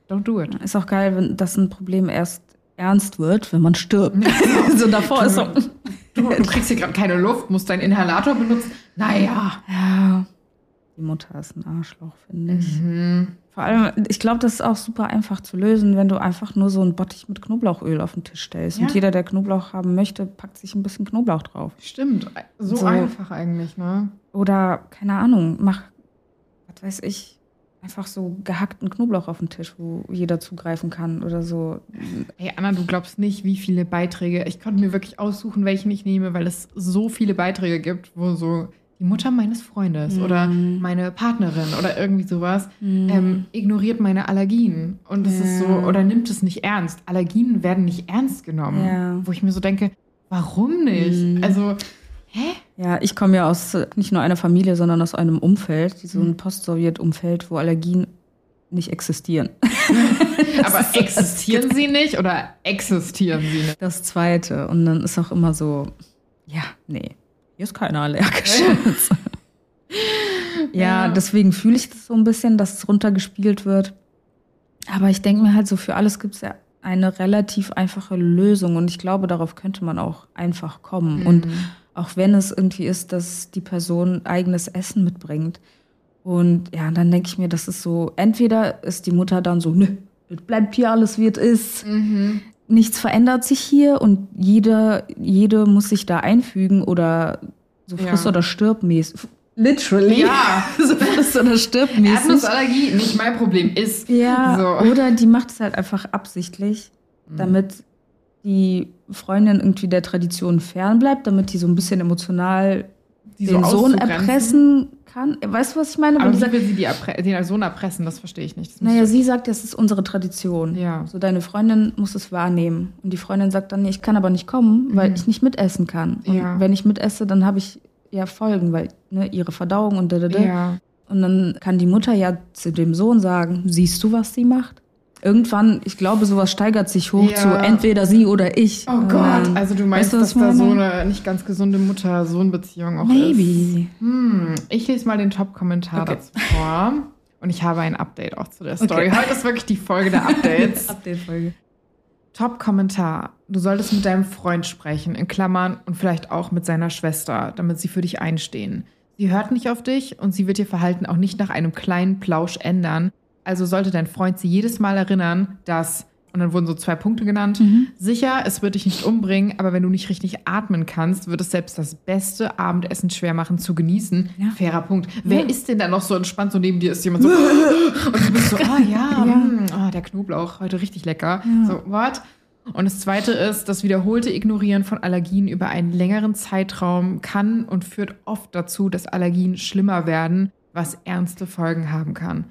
don't do it. Ist auch geil, wenn das ein Problem erst ernst wird, wenn man stirbt. Ja. so davor ist so. Du, du kriegst hier gerade keine Luft, musst deinen Inhalator benutzen. Naja. Ja. Die Mutter ist ein Arschloch, finde ich. Mhm. Vor allem, ich glaube, das ist auch super einfach zu lösen, wenn du einfach nur so einen Bottich mit Knoblauchöl auf den Tisch stellst. Ja. Und jeder, der Knoblauch haben möchte, packt sich ein bisschen Knoblauch drauf. Stimmt, so, so. einfach eigentlich, ne? Oder, keine Ahnung, mach, was weiß ich, einfach so gehackten Knoblauch auf den Tisch, wo jeder zugreifen kann oder so. Hey Anna, du glaubst nicht, wie viele Beiträge. Ich konnte mir wirklich aussuchen, welchen ich nehme, weil es so viele Beiträge gibt, wo so die Mutter meines Freundes mhm. oder meine Partnerin oder irgendwie sowas mhm. ähm, ignoriert meine Allergien. Und es ja. ist so, oder nimmt es nicht ernst. Allergien werden nicht ernst genommen. Ja. Wo ich mir so denke, warum nicht? Mhm. Also, hä? Ja, ich komme ja aus nicht nur einer Familie, sondern aus einem Umfeld, so ein mhm. Post-Sowjet-Umfeld, wo Allergien nicht existieren. Aber existieren sie nicht oder existieren sie nicht? Das zweite. Und dann ist auch immer so, ja, nee, hier ist keiner allergisch. ja, ja, deswegen fühle ich das so ein bisschen, dass es runtergespielt wird. Aber ich denke mir halt so, für alles gibt es ja eine relativ einfache Lösung und ich glaube, darauf könnte man auch einfach kommen. Mhm. Und auch wenn es irgendwie ist, dass die Person eigenes Essen mitbringt. Und ja, dann denke ich mir, das ist so, entweder ist die Mutter dann so, nö, es bleibt hier alles, wie es ist. Mhm nichts verändert sich hier und jede, jede muss sich da einfügen oder so friss ja. oder stirb mäßig. Literally. Ja. so friss oder stirb mäßig. Erdnussallergie nicht mein Problem ist. Ja. So. Oder die macht es halt einfach absichtlich, mhm. damit die Freundin irgendwie der Tradition fernbleibt, damit die so ein bisschen emotional die den so Sohn erpressen kann. Weißt du, was ich meine? Aber wie will sie die den Sohn erpressen? Das verstehe ich nicht. naja, sie sagt, das ist unsere Tradition. Ja. So, deine Freundin muss es wahrnehmen. Und die Freundin sagt dann, nee, ich kann aber nicht kommen, weil mhm. ich nicht mitessen kann. Und ja. wenn ich mitesse, dann habe ich ja Folgen, weil ne, ihre Verdauung und da, da, da. Ja. Und dann kann die Mutter ja zu dem Sohn sagen, siehst du, was sie macht? Irgendwann, ich glaube, sowas steigert sich hoch ja. zu entweder sie oder ich. Oh Gott, ähm, also du meinst, weißt du, dass da so eine nicht ganz gesunde Mutter-Sohn-Beziehung auch Maybe. ist? Hm, ich lese mal den Top-Kommentar okay. dazu vor. Und ich habe ein Update auch zu der Story. Okay. Heute ist wirklich die Folge der Updates. Update-Folge. Top-Kommentar. Du solltest mit deinem Freund sprechen, in Klammern, und vielleicht auch mit seiner Schwester, damit sie für dich einstehen. Sie hört nicht auf dich und sie wird ihr Verhalten auch nicht nach einem kleinen Plausch ändern, also sollte dein Freund sie jedes Mal erinnern, dass, und dann wurden so zwei Punkte genannt, mhm. sicher, es wird dich nicht umbringen, aber wenn du nicht richtig atmen kannst, wird es selbst das beste Abendessen schwer machen zu genießen. Ja. Fairer Punkt. Ja. Wer ist denn da noch so entspannt, so neben dir ist jemand so, und du bist so, ah ja, ja. Mh, oh, der Knoblauch, heute richtig lecker. So, what? Und das zweite ist, das wiederholte Ignorieren von Allergien über einen längeren Zeitraum kann und führt oft dazu, dass Allergien schlimmer werden, was ernste Folgen haben kann.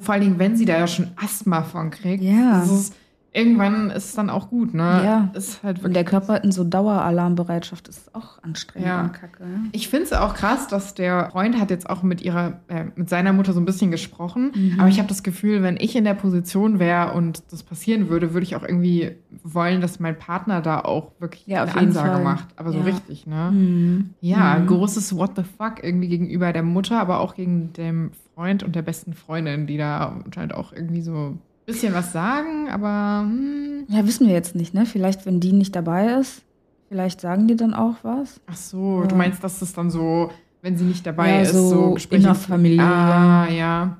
Vor allen Dingen, wenn sie da ja schon Asthma von kriegt. Ja. Ist, irgendwann ist es dann auch gut, ne? Ja. Ist halt und der Körper hat in so Daueralarmbereitschaft ist auch anstrengend ja. und kacke. Ich finde es auch krass, dass der Freund hat jetzt auch mit ihrer, äh, mit seiner Mutter so ein bisschen gesprochen. Mhm. Aber ich habe das Gefühl, wenn ich in der Position wäre und das passieren würde, würde ich auch irgendwie wollen, dass mein Partner da auch wirklich ja, eine Ansage Fall. macht. Aber so ja. richtig, ne? Mhm. Ja, mhm. großes What the fuck irgendwie gegenüber der Mutter, aber auch gegen dem Freund und der besten Freundin, die da anscheinend auch irgendwie so bisschen was sagen, aber. Hm. Ja, wissen wir jetzt nicht, ne? Vielleicht, wenn die nicht dabei ist, vielleicht sagen die dann auch was. Ach so, ja. du meinst, dass das dann so, wenn sie nicht dabei ja, ist, so, so Gespräche. Innerfamilie. Ah, ja.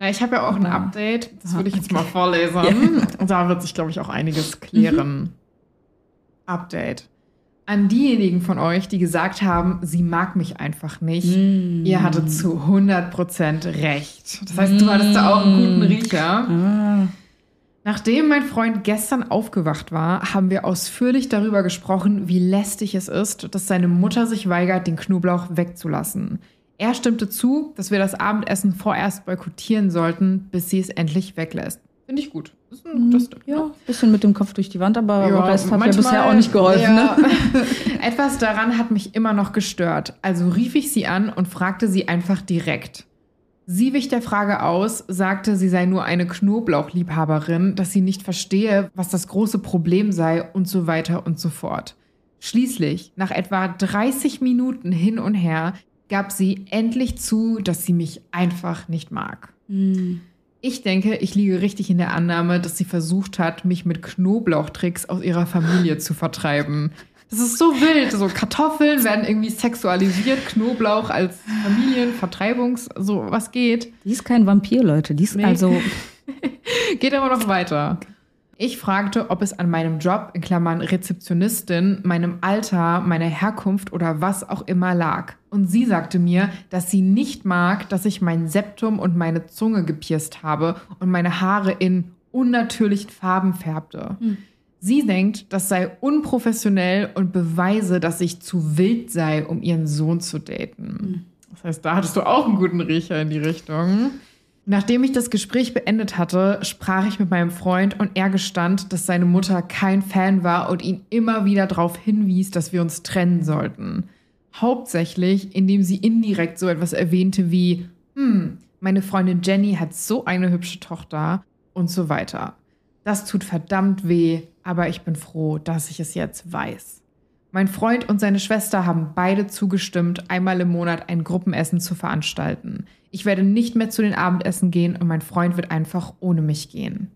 Na, ich habe ja auch ein Update, das würde ich jetzt mal vorlesen. Ja. Und da wird sich, glaube ich, auch einiges klären. Mhm. Update. An diejenigen von euch, die gesagt haben, sie mag mich einfach nicht, mm. ihr hattet zu 100% recht. Das heißt, du hattest da auch einen guten Riecher. Ah. Nachdem mein Freund gestern aufgewacht war, haben wir ausführlich darüber gesprochen, wie lästig es ist, dass seine Mutter sich weigert, den Knoblauch wegzulassen. Er stimmte zu, dass wir das Abendessen vorerst boykottieren sollten, bis sie es endlich weglässt. Finde ich gut. Das guter Step. Ja, ein bisschen mit dem Kopf durch die Wand, aber ja, Rest hat ja bisher auch nicht geholfen. Ja. Ne? Etwas daran hat mich immer noch gestört. Also rief ich sie an und fragte sie einfach direkt. Sie wich der Frage aus, sagte, sie sei nur eine Knoblauchliebhaberin, dass sie nicht verstehe, was das große Problem sei und so weiter und so fort. Schließlich, nach etwa 30 Minuten hin und her, gab sie endlich zu, dass sie mich einfach nicht mag. Mhm. Ich denke, ich liege richtig in der Annahme, dass sie versucht hat, mich mit Knoblauchtricks aus ihrer Familie zu vertreiben. Das ist so wild. So Kartoffeln werden irgendwie sexualisiert, Knoblauch als Familienvertreibungs, so was geht. Die ist kein Vampir, Leute. Die ist nee. also. geht aber noch weiter. Ich fragte, ob es an meinem Job, in Klammern Rezeptionistin, meinem Alter, meiner Herkunft oder was auch immer lag. Und sie sagte mir, dass sie nicht mag, dass ich mein Septum und meine Zunge gepierst habe und meine Haare in unnatürlichen Farben färbte. Hm. Sie denkt, das sei unprofessionell und beweise, dass ich zu wild sei, um ihren Sohn zu daten. Hm. Das heißt, da hattest du auch einen guten Riecher in die Richtung. Nachdem ich das Gespräch beendet hatte, sprach ich mit meinem Freund und er gestand, dass seine Mutter kein Fan war und ihn immer wieder darauf hinwies, dass wir uns trennen sollten. Hauptsächlich, indem sie indirekt so etwas erwähnte wie, hm, meine Freundin Jenny hat so eine hübsche Tochter und so weiter. Das tut verdammt weh, aber ich bin froh, dass ich es jetzt weiß. Mein Freund und seine Schwester haben beide zugestimmt, einmal im Monat ein Gruppenessen zu veranstalten. Ich werde nicht mehr zu den Abendessen gehen und mein Freund wird einfach ohne mich gehen.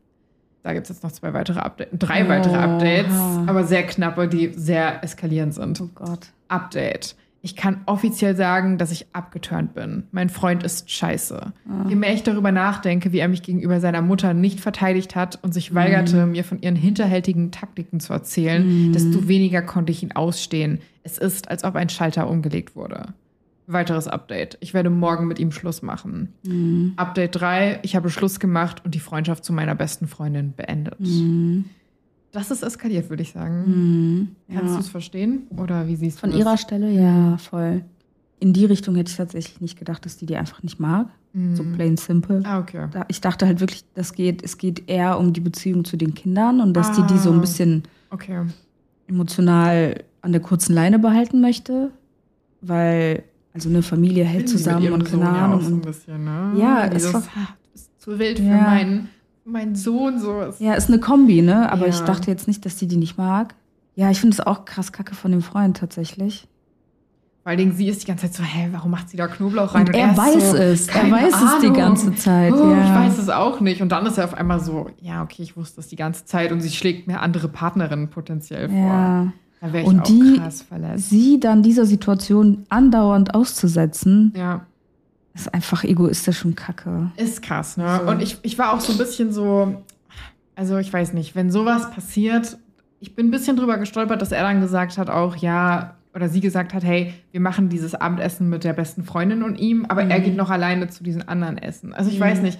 Da gibt es jetzt noch zwei weitere Updates, drei oh. weitere Updates, aber sehr knappe, die sehr eskalierend sind. Oh Gott. Update. Ich kann offiziell sagen, dass ich abgeturnt bin. Mein Freund ist scheiße. Ah. Je mehr ich darüber nachdenke, wie er mich gegenüber seiner Mutter nicht verteidigt hat und sich weigerte, mhm. mir von ihren hinterhältigen Taktiken zu erzählen, mhm. desto weniger konnte ich ihn ausstehen. Es ist, als ob ein Schalter umgelegt wurde. Weiteres Update. Ich werde morgen mit ihm Schluss machen. Mhm. Update 3. Ich habe Schluss gemacht und die Freundschaft zu meiner besten Freundin beendet. Das ist eskaliert, würde ich sagen. Mhm, ja. Kannst du es verstehen? Oder wie siehst du Von ihrer Stelle, ja, voll. In die Richtung hätte ich tatsächlich nicht gedacht, dass die die einfach nicht mag. Mhm. So plain simple. Ah, okay. Ich dachte halt wirklich, das geht, es geht eher um die Beziehung zu den Kindern und dass ah, die die so ein ah, bisschen okay. emotional an der kurzen Leine behalten möchte. Weil, also eine Familie hält zusammen und keine Ahnung. Ja, so ein bisschen, ne? ja es war, zu wild für meinen mein Sohn so ist. Ja, ist eine Kombi, ne? Aber ja. ich dachte jetzt nicht, dass sie die nicht mag. Ja, ich finde es auch krass kacke von dem Freund tatsächlich. Vor allen Dingen, sie ist die ganze Zeit so, hä, warum macht sie da Knoblauch rein? Und, und er, er weiß so, es, er weiß Ahnung. es die ganze Zeit. Oh, ja. Ich weiß es auch nicht. Und dann ist er auf einmal so, ja, okay, ich wusste es die ganze Zeit und sie schlägt mir andere Partnerinnen potenziell vor. Ja. Da wäre ich und auch die, krass verletzt. Sie dann dieser Situation andauernd auszusetzen, ja ist einfach egoistisch und kacke. Ist krass, ne? So. Und ich, ich war auch so ein bisschen so, also ich weiß nicht, wenn sowas passiert, ich bin ein bisschen drüber gestolpert, dass er dann gesagt hat auch, ja, oder sie gesagt hat, hey, wir machen dieses Abendessen mit der besten Freundin und ihm, aber mhm. er geht noch alleine zu diesen anderen Essen. Also ich mhm. weiß nicht,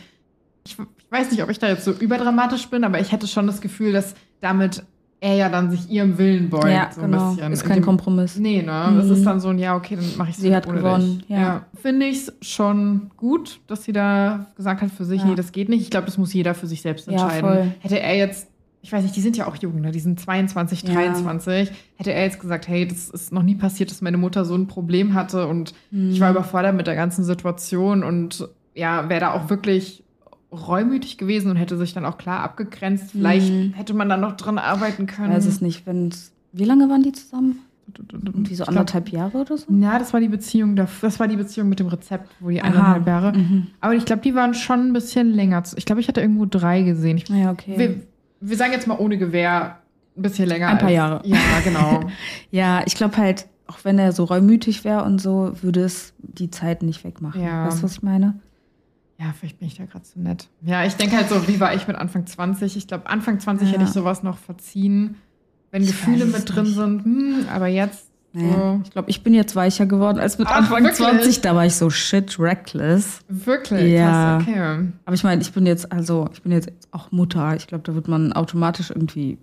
ich, ich, weiß nicht, ob ich da jetzt so überdramatisch bin, aber ich hätte schon das Gefühl, dass damit er ja dann sich ihrem Willen beugt. Ja, so ein genau. bisschen. Ist kein dem, Kompromiss. Nee, ne? Mhm. Das ist dann so ein, ja, okay, dann mache ich es Sie hat ohne gewonnen, ja. ja. Finde ich es schon gut, dass sie da gesagt hat für sich, ja. nee, das geht nicht. Ich glaube, das muss jeder für sich selbst entscheiden. Ja, voll. Hätte er jetzt, ich weiß nicht, die sind ja auch jung, ne? Die sind 22, 23. Hätte er jetzt gesagt, hey, das ist noch nie passiert, dass meine Mutter so ein Problem hatte und mhm. ich war überfordert mit der ganzen Situation und ja, wäre da auch wirklich reumütig gewesen und hätte sich dann auch klar abgegrenzt. Vielleicht mhm. hätte man da noch dran arbeiten können. Weiß es nicht. Wenn's, wie lange waren die zusammen? Irgendwie so anderthalb Jahre oder so? Ja, das war die Beziehung, das war die Beziehung mit dem Rezept, wo die anderthalb Jahre. Mhm. Aber ich glaube, die waren schon ein bisschen länger. Ich glaube, ich hatte irgendwo drei gesehen. Ich, ja, okay. Wir, wir, sagen jetzt mal ohne Gewehr ein bisschen länger. Ein paar als, Jahre. Ja, genau. ja, ich glaube halt, auch wenn er so reumütig wäre und so, würde es die Zeit nicht wegmachen. Ja. Weißt du, was ich meine? Ja, vielleicht bin ich da gerade so nett. Ja, ich denke halt so, wie war ich mit Anfang 20? Ich glaube, Anfang 20 ja. hätte ich sowas noch verziehen. wenn Gefühle mit drin nicht. sind, hm, aber jetzt. Nee. So. Ich glaube, ich bin jetzt weicher geworden als mit Ach, Anfang wirklich? 20. Da war ich so shit reckless. Wirklich? Ja. Krass, okay. Aber ich meine, ich bin jetzt, also, ich bin jetzt auch Mutter. Ich glaube, da wird man automatisch irgendwie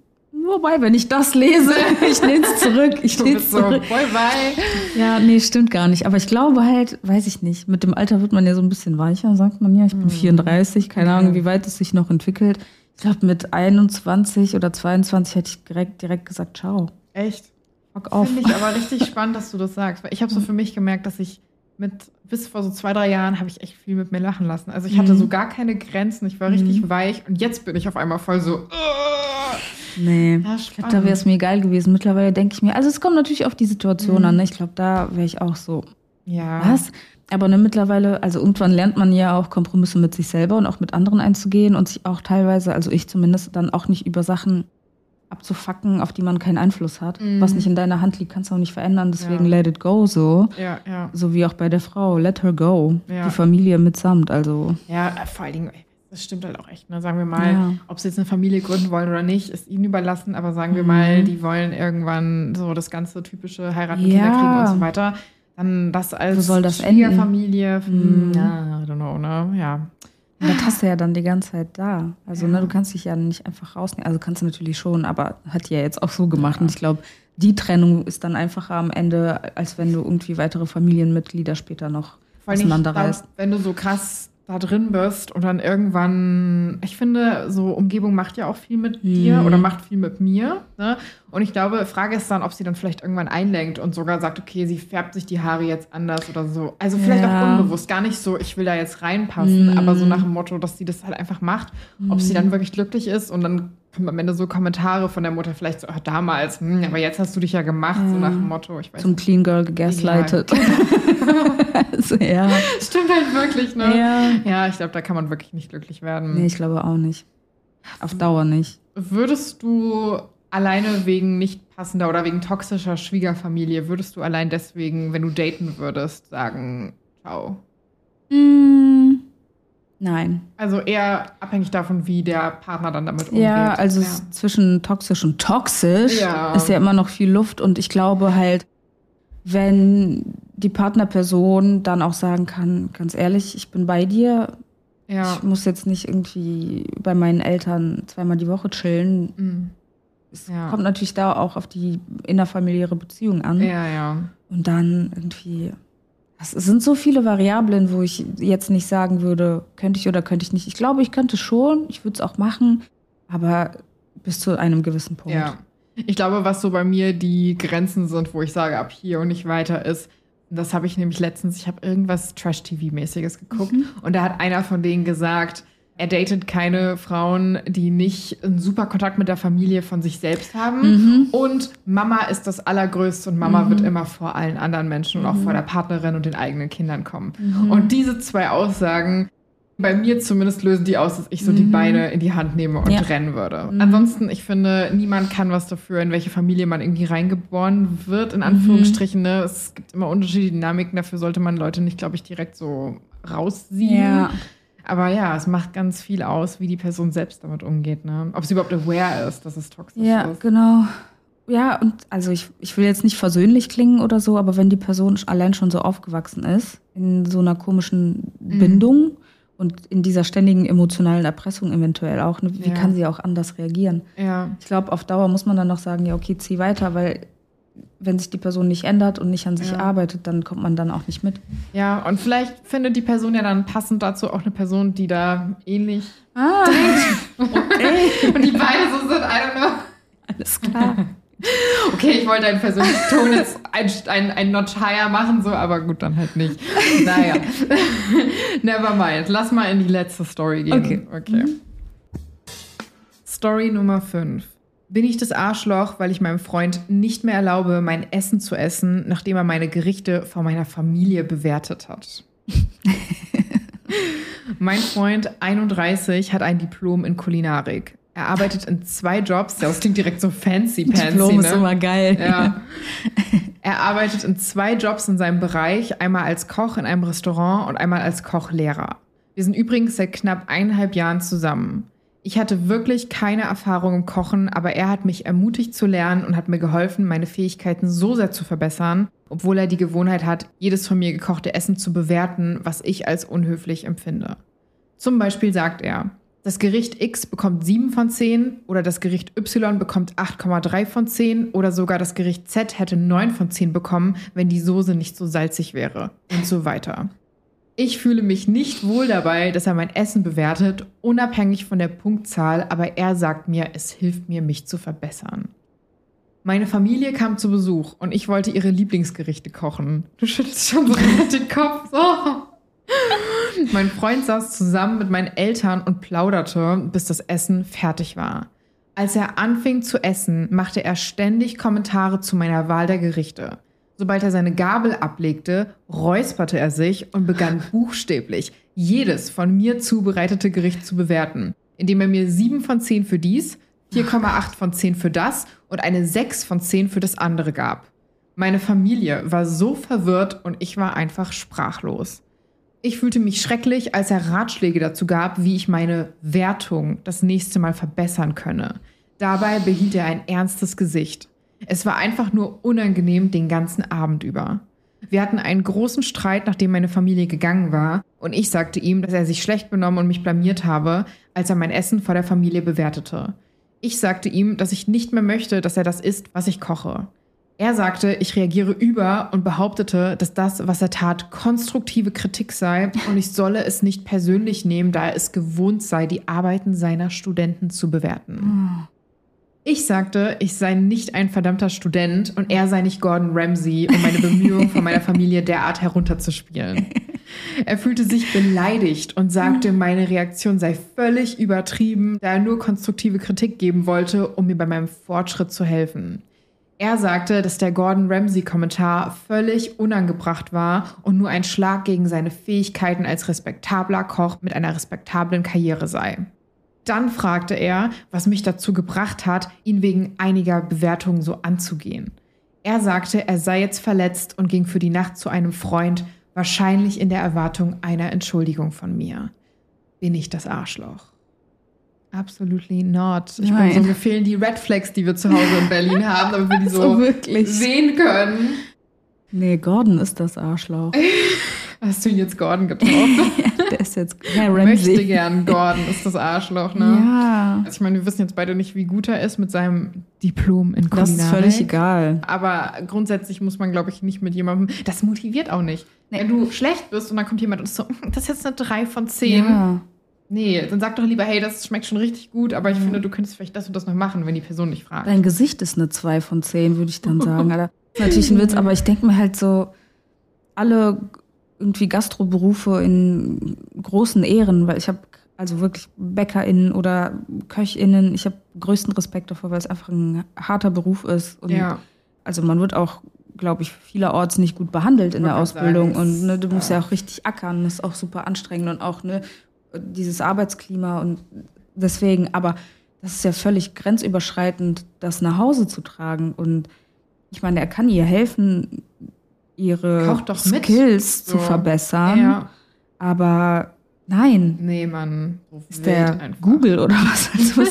Wobei, wenn ich das lese, ich nehme es zurück. Ich nehme es zurück. So, bye bye. Ja, nee, stimmt gar nicht. Aber ich glaube halt, weiß ich nicht, mit dem Alter wird man ja so ein bisschen weicher, sagt man ja. Ich bin mhm. 34, keine Ahnung, wie weit es sich noch entwickelt. Ich glaube, mit 21 oder 22 hätte ich direkt, direkt gesagt, ciao. Echt? Fuck off. Finde ich aber richtig spannend, dass du das sagst. Weil ich habe so für mich gemerkt, dass ich mit, bis vor so zwei, drei Jahren habe ich echt viel mit mir lachen lassen. Also ich hatte mhm. so gar keine Grenzen, ich war richtig mhm. weich und jetzt bin ich auf einmal voll so. Uh, nee, ja, ich glaube, da wäre es mir egal gewesen. Mittlerweile denke ich mir, also es kommt natürlich auf die Situation mhm. an. Ne? Ich glaube, da wäre ich auch so. Ja. Was? Aber ne, mittlerweile, also irgendwann lernt man ja auch Kompromisse mit sich selber und auch mit anderen einzugehen und sich auch teilweise, also ich zumindest, dann auch nicht über Sachen abzufacken, auf die man keinen Einfluss hat. Mhm. Was nicht in deiner Hand liegt, kannst du auch nicht verändern. Deswegen ja. let it go so. Ja, ja. So wie auch bei der Frau. Let her go. Ja. Die Familie mitsamt. Also. Ja, vor allen Dingen, das stimmt halt auch echt. Ne? Sagen wir mal, ja. ob sie jetzt eine Familie gründen wollen oder nicht, ist ihnen überlassen. Aber sagen wir mhm. mal, die wollen irgendwann so das ganze typische heiraten, ja. Kinder kriegen und so weiter. Dann das als Wo soll das Schwiegerfamilie. Mhm. Ja, I don't know, ne? Ja. Und das hast du ja dann die ganze Zeit da. Also, ja. ne, du kannst dich ja nicht einfach rausnehmen. Also kannst du natürlich schon, aber hat die ja jetzt auch so gemacht. Ja. Und ich glaube, die Trennung ist dann einfacher am Ende, als wenn du irgendwie weitere Familienmitglieder später noch auseinanderreißt. Wenn du so krass da drin bist und dann irgendwann, ich finde, so Umgebung macht ja auch viel mit mhm. dir oder macht viel mit mir. Ne? Und ich glaube, Frage ist dann, ob sie dann vielleicht irgendwann einlenkt und sogar sagt, okay, sie färbt sich die Haare jetzt anders oder so. Also vielleicht ja. auch unbewusst, gar nicht so, ich will da jetzt reinpassen, mhm. aber so nach dem Motto, dass sie das halt einfach macht, mhm. ob sie dann mhm. wirklich glücklich ist und dann kommen am Ende so Kommentare von der Mutter vielleicht so, ach, damals, hm, aber jetzt hast du dich ja gemacht, ja. so nach dem Motto, ich weiß Zum Clean Girl gegaslightet. also, ja. Stimmt halt wirklich, ne? Ja, ja ich glaube, da kann man wirklich nicht glücklich werden. Nee, ich glaube auch nicht. Auf Dauer nicht. Würdest du alleine wegen nicht passender oder wegen toxischer Schwiegerfamilie, würdest du allein deswegen, wenn du daten würdest, sagen, ciao? Mm, nein. Also eher abhängig davon, wie der Partner dann damit umgeht. Ja, also ja. zwischen toxisch und toxisch ja. ist ja immer noch viel Luft und ich glaube halt, wenn die Partnerperson dann auch sagen kann, ganz ehrlich, ich bin bei dir. Ja. Ich muss jetzt nicht irgendwie bei meinen Eltern zweimal die Woche chillen. Mhm. Es ja. kommt natürlich da auch auf die innerfamiliäre Beziehung an. Ja, ja. Und dann irgendwie. Es sind so viele Variablen, wo ich jetzt nicht sagen würde, könnte ich oder könnte ich nicht. Ich glaube, ich könnte schon, ich würde es auch machen, aber bis zu einem gewissen Punkt. Ja. Ich glaube, was so bei mir die Grenzen sind, wo ich sage, ab hier und nicht weiter ist, das habe ich nämlich letztens, ich habe irgendwas Trash-TV-mäßiges geguckt mhm. und da hat einer von denen gesagt, er datet keine Frauen, die nicht einen super Kontakt mit der Familie von sich selbst haben. Mhm. Und Mama ist das Allergrößte und Mama mhm. wird immer vor allen anderen Menschen und auch vor mhm. der Partnerin und den eigenen Kindern kommen. Mhm. Und diese zwei Aussagen bei mir zumindest lösen die aus, dass ich so mhm. die Beine in die Hand nehme und ja. rennen würde. Mhm. Ansonsten, ich finde, niemand kann was dafür, in welche Familie man irgendwie reingeboren wird, in Anführungsstrichen. Ne? Es gibt immer unterschiedliche Dynamiken, dafür sollte man Leute nicht, glaube ich, direkt so rausziehen. Ja. Aber ja, es macht ganz viel aus, wie die Person selbst damit umgeht. Ne? Ob sie überhaupt aware ist, dass es toxisch ja, ist. Ja, genau. Ja, und also ich, ich will jetzt nicht versöhnlich klingen oder so, aber wenn die Person allein schon so aufgewachsen ist, in so einer komischen mhm. Bindung, und in dieser ständigen emotionalen Erpressung eventuell auch. Ne? Wie ja. kann sie auch anders reagieren? Ja. Ich glaube, auf Dauer muss man dann noch sagen, ja, okay, zieh weiter, weil wenn sich die Person nicht ändert und nicht an sich ja. arbeitet, dann kommt man dann auch nicht mit. Ja, und vielleicht findet die Person ja dann passend dazu auch eine Person, die da ähnlich ah, denkt. Okay. und die beide so sind, I don't know. Alles klar. Okay, ich wollte einen persönlichen Ton jetzt ein, ein, ein Notch higher machen, so, aber gut, dann halt nicht. Naja. Never mind. Lass mal in die letzte Story gehen. Okay. okay. Mhm. Story Nummer 5. Bin ich das Arschloch, weil ich meinem Freund nicht mehr erlaube, mein Essen zu essen, nachdem er meine Gerichte vor meiner Familie bewertet hat? mein Freund 31 hat ein Diplom in Kulinarik. Er arbeitet in zwei Jobs. Das klingt direkt so fancy pansy. Diplom ne? ist immer geil. Ja. Er arbeitet in zwei Jobs in seinem Bereich. Einmal als Koch in einem Restaurant und einmal als Kochlehrer. Wir sind übrigens seit knapp eineinhalb Jahren zusammen. Ich hatte wirklich keine Erfahrung im Kochen, aber er hat mich ermutigt zu lernen und hat mir geholfen, meine Fähigkeiten so sehr zu verbessern, obwohl er die Gewohnheit hat, jedes von mir gekochte Essen zu bewerten, was ich als unhöflich empfinde. Zum Beispiel sagt er, das Gericht X bekommt 7 von 10 oder das Gericht Y bekommt 8,3 von 10 oder sogar das Gericht Z hätte 9 von 10 bekommen, wenn die Soße nicht so salzig wäre und so weiter. Ich fühle mich nicht wohl dabei, dass er mein Essen bewertet, unabhängig von der Punktzahl, aber er sagt mir, es hilft mir, mich zu verbessern. Meine Familie kam zu Besuch und ich wollte ihre Lieblingsgerichte kochen. Du schüttelst schon so den Kopf. Oh. Mein Freund saß zusammen mit meinen Eltern und plauderte, bis das Essen fertig war. Als er anfing zu essen, machte er ständig Kommentare zu meiner Wahl der Gerichte. Sobald er seine Gabel ablegte, räusperte er sich und begann buchstäblich jedes von mir zubereitete Gericht zu bewerten, indem er mir 7 von 10 für dies, 4,8 von 10 für das und eine 6 von 10 für das andere gab. Meine Familie war so verwirrt und ich war einfach sprachlos. Ich fühlte mich schrecklich, als er Ratschläge dazu gab, wie ich meine Wertung das nächste Mal verbessern könne. Dabei behielt er ein ernstes Gesicht. Es war einfach nur unangenehm den ganzen Abend über. Wir hatten einen großen Streit, nachdem meine Familie gegangen war, und ich sagte ihm, dass er sich schlecht benommen und mich blamiert habe, als er mein Essen vor der Familie bewertete. Ich sagte ihm, dass ich nicht mehr möchte, dass er das isst, was ich koche. Er sagte, ich reagiere über und behauptete, dass das, was er tat, konstruktive Kritik sei und ich solle es nicht persönlich nehmen, da er es gewohnt sei, die Arbeiten seiner Studenten zu bewerten. Ich sagte, ich sei nicht ein verdammter Student und er sei nicht Gordon Ramsay, um meine Bemühungen von meiner Familie derart herunterzuspielen. Er fühlte sich beleidigt und sagte, meine Reaktion sei völlig übertrieben, da er nur konstruktive Kritik geben wollte, um mir bei meinem Fortschritt zu helfen. Er sagte, dass der Gordon Ramsay-Kommentar völlig unangebracht war und nur ein Schlag gegen seine Fähigkeiten als respektabler Koch mit einer respektablen Karriere sei. Dann fragte er, was mich dazu gebracht hat, ihn wegen einiger Bewertungen so anzugehen. Er sagte, er sei jetzt verletzt und ging für die Nacht zu einem Freund, wahrscheinlich in der Erwartung einer Entschuldigung von mir. Bin ich das Arschloch? Absolutely not. Ich Nein. bin so, mir fehlen die Red Flags, die wir zu Hause in Berlin haben, damit wir die so, so sehen können. Nee, Gordon ist das Arschloch. Hast du ihn jetzt Gordon ja, der ist jetzt Herr Ramsey. Möchte gern Gordon, ist das Arschloch, ne? Ja. Also ich meine, wir wissen jetzt beide nicht, wie gut er ist mit seinem Diplom in Kulinarik. Das ist völlig egal. Aber grundsätzlich muss man, glaube ich, nicht mit jemandem, das motiviert auch nicht. Nee. Wenn du schlecht bist und dann kommt jemand und ist so, hm, das ist jetzt eine 3 von 10. Ja. Nee, dann sag doch lieber, hey, das schmeckt schon richtig gut, aber ich ja. finde, du könntest vielleicht das und das noch machen, wenn die Person dich fragt. Dein Gesicht ist eine 2 von 10, würde ich dann sagen. Alter. Ist natürlich ein Witz, aber ich denke mir halt so, alle irgendwie Gastroberufe in großen Ehren, weil ich habe also wirklich BäckerInnen oder KöchInnen, ich habe größten Respekt davor, weil es einfach ein harter Beruf ist. Und ja. Also man wird auch, glaube ich, vielerorts nicht gut behandelt in der Ausbildung. Sagen, und ne, du musst ja. ja auch richtig ackern, das ist auch super anstrengend und auch ne, dieses Arbeitsklima und deswegen, aber das ist ja völlig grenzüberschreitend, das nach Hause zu tragen. Und ich meine, er kann ihr helfen, ihre Skills so. zu verbessern. Ja. Aber nein. Nee, man. So ist der einfach. Google oder was? Also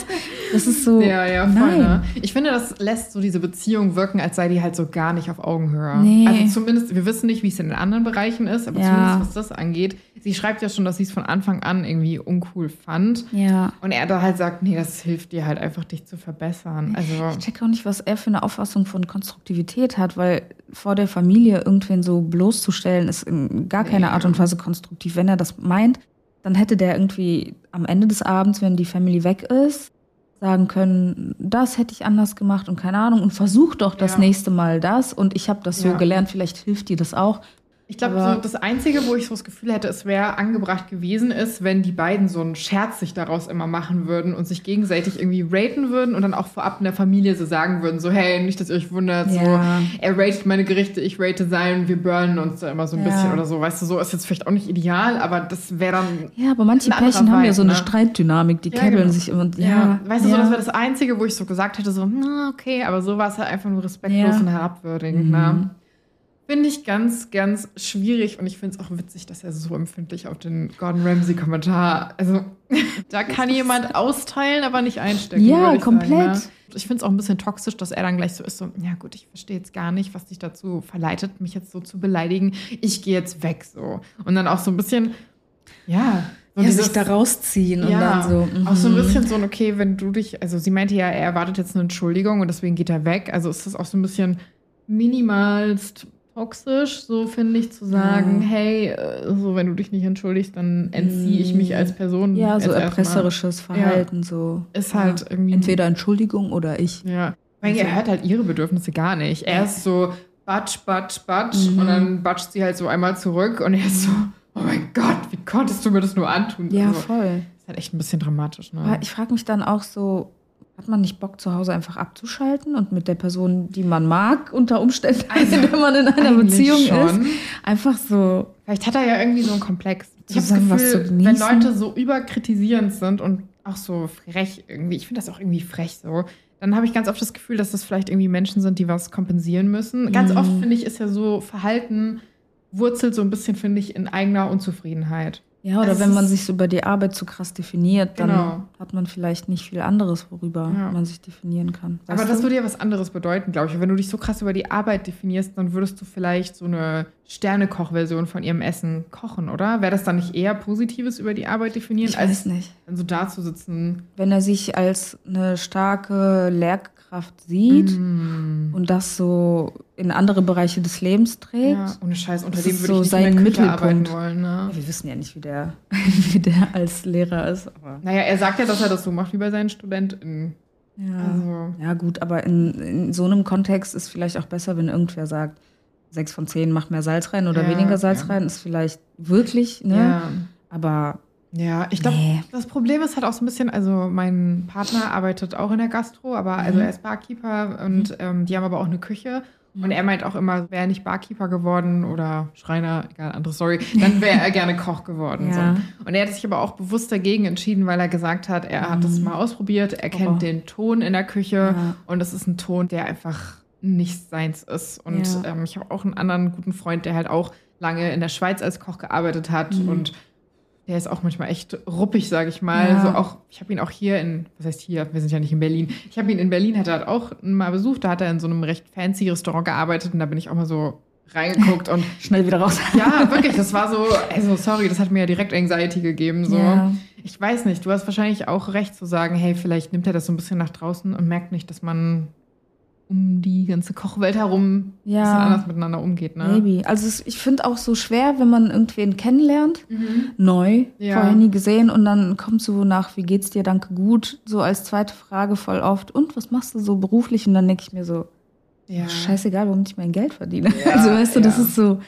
das ist so. Ja, ja, voll. Ne? Ich finde, das lässt so diese Beziehung wirken, als sei die halt so gar nicht auf Augenhöhe. Nee. Also zumindest, wir wissen nicht, wie es in den anderen Bereichen ist, aber ja. zumindest was das angeht. Sie schreibt ja schon, dass sie es von Anfang an irgendwie uncool fand. Ja. Und er da halt sagt, nee, das hilft dir halt einfach, dich zu verbessern. Also ich check auch nicht, was er für eine Auffassung von Konstruktivität hat, weil vor der Familie irgendwen so bloßzustellen, ist in gar keiner nee. Art und Weise konstruktiv. Wenn er das meint, dann hätte der irgendwie am Ende des Abends, wenn die Family weg ist, sagen können, das hätte ich anders gemacht und keine Ahnung und versuch doch das ja. nächste Mal das und ich habe das so ja. gelernt, vielleicht hilft dir das auch. Ich glaube, so das Einzige, wo ich so das Gefühl hätte, es wäre angebracht gewesen ist, wenn die beiden so einen Scherz sich daraus immer machen würden und sich gegenseitig irgendwie raten würden und dann auch vorab in der Familie so sagen würden, so hey, nicht, dass ihr euch wundert, ja. so er ratet meine Gerichte, ich rate sein, wir burnen uns da immer so ein ja. bisschen oder so. Weißt du, so ist jetzt vielleicht auch nicht ideal, aber das wäre dann Ja, aber manche Pärchen haben ja so eine ne? Streitdynamik, die ja, kebbeln genau. sich immer. Ja, ja. weißt du, so das wäre das Einzige, wo ich so gesagt hätte, so, na, okay, aber so war es halt einfach nur respektlos und herabwürdigend, mhm. ne? Finde ich ganz, ganz schwierig und ich finde es auch witzig, dass er so empfindlich auf den Gordon Ramsay-Kommentar. Also, da kann jemand austeilen, aber nicht einstecken. Ja, ich komplett. Sagen, ne? Ich finde es auch ein bisschen toxisch, dass er dann gleich so ist: so, ja, gut, ich verstehe jetzt gar nicht, was dich dazu verleitet, mich jetzt so zu beleidigen. Ich gehe jetzt weg so. Und dann auch so ein bisschen, ja. So ja, dieses- sich da rausziehen und ja, dann so. auch so ein mhm. bisschen so, ein, okay, wenn du dich, also sie meinte ja, er erwartet jetzt eine Entschuldigung und deswegen geht er weg. Also ist das auch so ein bisschen minimalst toxisch, so finde ich, zu sagen, Ja. hey, äh, so wenn du dich nicht entschuldigst, dann entziehe ich mich als Person. Ja, so erpresserisches Verhalten, so. Ist halt ja. irgendwie. Entweder Entschuldigung oder ich. Ja. Weil er hört halt ihre Bedürfnisse gar nicht. Er ist so batsch, batsch, batsch Mhm. und dann batscht sie halt so einmal zurück und er ist so, oh mein Gott, wie konntest du mir das nur antun? Ja, also, voll. ist halt echt ein bisschen dramatisch, ne? Aber ich frage mich dann auch so, hat man nicht Bock, zu Hause einfach abzuschalten und mit der Person, die man mag, unter Umständen, Also, der man in einer Beziehung schon. ist, einfach so. Vielleicht hat er ja irgendwie so einen Komplex. Ich habe das Zusammen was Gefühl, zu wenn. Leute so überkritisierend sind und auch so frech irgendwie, ich finde das auch irgendwie frech so, dann habe ich ganz oft das Gefühl, dass das vielleicht irgendwie Menschen sind, die was kompensieren müssen. Ganz Mhm. oft, finde ich, ist ja so Verhalten wurzelt so ein bisschen, finde ich, in eigener Unzufriedenheit. Ja, oder Es wenn man sich so über die Arbeit zu krass definiert, dann Genau. hat man vielleicht nicht viel anderes, worüber Ja. man sich definieren kann. Aber Weißt das du? würde ja was anderes bedeuten, glaube ich. Wenn du dich so krass über die Arbeit definierst, dann würdest du vielleicht so eine Sternekoch-Version von ihrem Essen kochen, oder? Wäre das dann nicht eher Positives über die Arbeit definieren, ich als weiß nicht. dann so da zu sitzen? Wenn er sich als eine starke Lehrkraft sieht Mm. und das so in andere Bereiche des Lebens trägt. Ja, ohne Scheiß, unter Das dem würde so ich nicht sein Mittelpunkt. wollen. Ne? Ja, wir wissen ja nicht, wie der, wie der als Lehrer ist, aber. Naja, er sagt ja, dass er das so macht wie bei seinen StudentInnen. Ja. Also, Ja, gut, aber in, in so einem Kontext ist vielleicht auch besser, wenn irgendwer sagt, sechs von zehn macht mehr Salz rein oder Ja, weniger Salz ja. rein, ist vielleicht wirklich, ne? ja. Aber Ja, ich glaube, Nee. das Problem ist halt auch so ein bisschen, also mein Partner arbeitet auch in der Gastro, aber also Mhm. er ist Barkeeper und ähm, die haben aber auch eine Küche. Und er meint auch immer, wäre er nicht Barkeeper geworden oder Schreiner, egal, andere Story, dann wäre er gerne Koch geworden. Ja. So. Und er hat sich aber auch bewusst dagegen entschieden, weil er gesagt hat, er hat das mal ausprobiert, er kennt Oh. den Ton in der Küche Ja. und es ist ein Ton, der einfach nicht seins ist. Und Ja. ähm, ich habe auch einen anderen guten Freund, der halt auch lange in der Schweiz als Koch gearbeitet hat Mhm. und der ist auch manchmal echt ruppig, sage ich mal. Ja. So auch, ich habe ihn auch hier in, was heißt hier, wir sind ja nicht in Berlin. Ich habe ihn in Berlin, hat er halt auch mal besucht, da hat er in so einem recht fancy Restaurant gearbeitet und da bin ich auch mal so reingeguckt und schnell wieder raus. ja, wirklich, das war so, also sorry, das hat mir ja direkt Anxiety gegeben. So. Ja. Ich weiß nicht, du hast wahrscheinlich auch recht zu sagen, hey, vielleicht nimmt er das so ein bisschen nach draußen und merkt nicht, dass man um die ganze Kochwelt herum Ja. ein bisschen anders miteinander umgeht. Ne? Maybe. Also es, ich finde auch so schwer, wenn man irgendwen kennenlernt, neu, Ja. vorher nie gesehen und dann kommt so nach, wie geht's dir, danke gut, so als zweite Frage voll oft, und was machst du so beruflich? Und dann denke ich mir so, Ja. scheißegal, womit ich mein Geld verdiene. Ja, also weißt du, das ist so,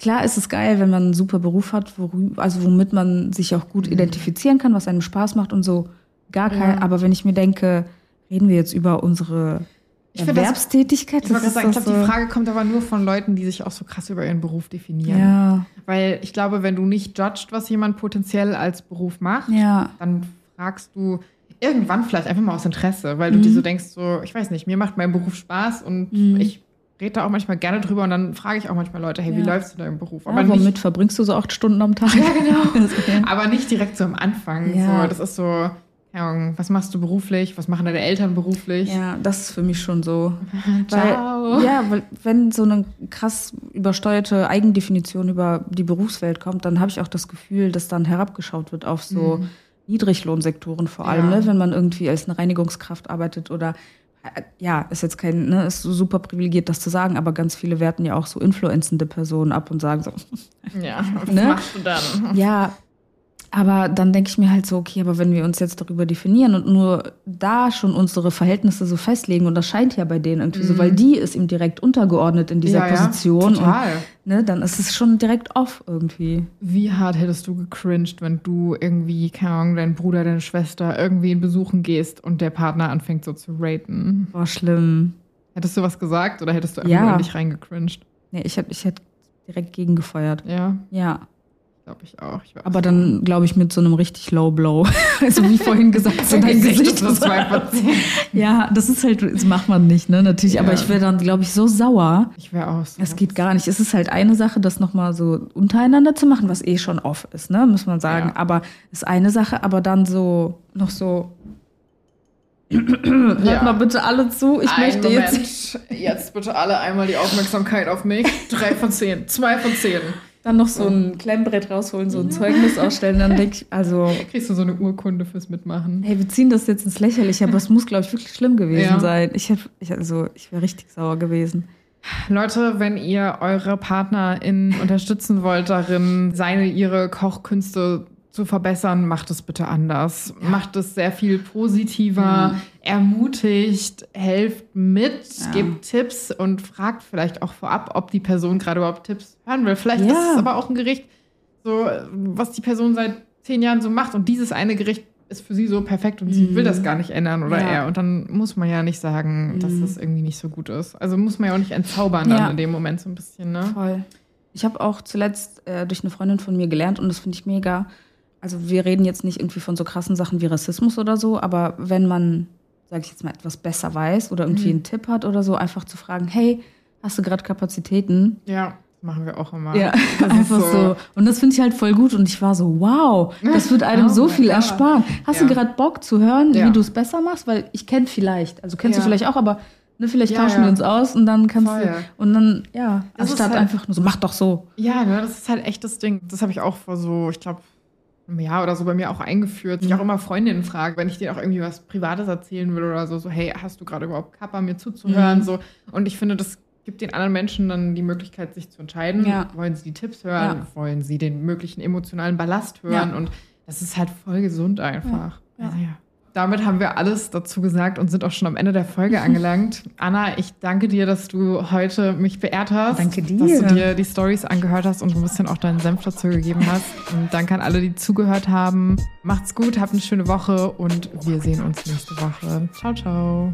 klar ist es geil, wenn man einen super Beruf hat, worü- also womit man sich auch gut identifizieren kann, was einem Spaß macht und so, gar kein, Mhm. Aber wenn ich mir denke, reden wir jetzt über unsere Ich find das- Erwerbstätigkeit, Ich wollte gerade sagen, ich glaube, die so- Frage kommt aber nur von Leuten, die sich auch so krass über ihren Beruf definieren. Ja, Weil ich glaube, wenn du nicht judgst, was jemand potenziell als Beruf macht, ja. dann fragst du irgendwann vielleicht einfach mal aus Interesse, weil du dir so denkst, so, ich weiß nicht, mir macht mein Beruf Spaß und Mhm. ich rede da auch manchmal gerne drüber und dann frage ich auch manchmal Leute, hey, wie Ja. läufst du da im Beruf? Aber womit verbringst du so acht Stunden am Tag? Ja, genau. Aber nicht direkt so am Anfang. Ja. So, das ist so, was machst du beruflich? Was machen deine Eltern beruflich? Ja, das ist für mich schon so. Ciao. Weil, ja, weil wenn so eine krass übersteuerte Eigendefinition über die Berufswelt kommt, dann habe ich auch das Gefühl, dass dann herabgeschaut wird auf so Niedriglohnsektoren vor allem, Mhm. Ja. ne? wenn man irgendwie als eine Reinigungskraft arbeitet oder äh, ja, ist jetzt kein, ne, ist super privilegiert, das zu sagen, aber ganz viele werten ja auch so influenzende Personen ab und sagen so, Ja, was Ne? machst du dann? Ja, aber dann denke ich mir halt so, okay, aber wenn wir uns jetzt darüber definieren und nur da schon unsere Verhältnisse so festlegen, und das scheint ja bei denen irgendwie so, weil die ist ihm direkt untergeordnet in dieser Mhm. Ja, ja, Position. total. Und, ne, dann ist es schon direkt off irgendwie. Wie hart hättest du gecringed, wenn du irgendwie, keine Ahnung, dein Bruder, deine Schwester irgendwen besuchen gehst und der Partner anfängt so zu raten? War schlimm. Hättest du was gesagt oder hättest du einfach Ja. dich reingecringed? Nee, ich hätte ich hätt direkt gegengefeuert. Ja. Ja. Glaube ich auch. Ich aber dann, glaube ich, mit so einem richtig Low Blow. also wie vorhin gesagt, so dein Gesicht. So zwei von zehn. ja, das ist halt, das macht man nicht, ne? Natürlich. Ja. Aber ich wäre dann, glaube ich, so sauer. Ich wäre auch so. Es geht gar nicht. Es ist halt eine Sache, das nochmal so untereinander zu machen, was eh schon off ist, ne? Muss man sagen. Ja. Aber ist eine Sache, aber dann so noch so. Hört ja. mal bitte alle zu. Ich Ein möchte Moment. jetzt. Jetzt bitte alle einmal die Aufmerksamkeit auf mich. Drei von zehn. Zwei von zehn. Dann noch so ein Klemmbrett rausholen, so ein Zeugnis ausstellen. Dann denke ich, also. Kriegst du so eine Urkunde fürs Mitmachen? Hey, wir ziehen das jetzt ins Lächerliche, aber es muss, glaube ich, wirklich schlimm gewesen ja. sein. Ich, hätte, ich, also, ich wäre richtig sauer gewesen. Leute, wenn ihr eure PartnerInnen unterstützen wollt darin, seine, ihre Kochkünste zu verbessern, macht es bitte anders. Ja. Macht es sehr viel positiver, mhm. ermutigt, helft mit, ja. gebt Tipps und fragt vielleicht auch vorab, ob die Person gerade überhaupt Tipps hören will. Vielleicht ja. ist es aber auch ein Gericht, so, was die Person seit zehn Jahren so macht und dieses eine Gericht ist für sie so perfekt und mhm. sie will das gar nicht ändern oder er. Und dann muss man ja nicht sagen, mhm. dass das irgendwie nicht so gut ist. Also muss man ja auch nicht entzaubern dann in dem Moment so ein bisschen, ne? Voll. Ich habe auch zuletzt äh, durch eine Freundin von mir gelernt und das finde ich mega also wir reden jetzt nicht irgendwie von so krassen Sachen wie Rassismus oder so, aber wenn man, sage ich jetzt mal, etwas besser weiß oder irgendwie mhm. einen Tipp hat oder so, einfach zu fragen, hey, hast du gerade Kapazitäten? Ja. Machen wir auch immer. Ja, einfach so. so. Und das finde ich halt voll gut. Und ich war so, wow, das wird einem oh so viel God. ersparen. Hast ja. du gerade Bock zu hören, ja. wie du es besser machst? Weil ich kenne vielleicht, also kennst ja. du vielleicht auch, aber ne, vielleicht tauschen wir uns aus und dann kannst voll. du. Und dann, ja, das anstatt halt, einfach nur so, mach doch so. Ja, ne, das ist halt echt das Ding. Das habe ich auch vor so, ich glaube, Jahr oder so bei mir auch eingeführt. Mhm. Ich auch immer Freundinnen frage, wenn ich denen auch irgendwie was Privates erzählen will oder so, so, hey, hast du gerade überhaupt Kappa, mir zuzuhören? Mhm. So. Und ich finde, das gibt den anderen Menschen dann die Möglichkeit, sich zu entscheiden. Ja. Wollen sie die Tipps hören? Ja. Wollen sie den möglichen emotionalen Ballast hören? Ja. Und das ist halt voll gesund einfach. Also ja damit haben wir alles dazu gesagt und sind auch schon am Ende der Folge angelangt. Anna, ich danke dir, dass du heute mich beehrt hast. Danke dir. Dass du dir die Stories angehört hast und ein bisschen auch deinen Senf dazu gegeben hast. Und danke an alle, die zugehört haben. Macht's gut, habt eine schöne Woche und wir sehen uns nächste Woche. Ciao, ciao.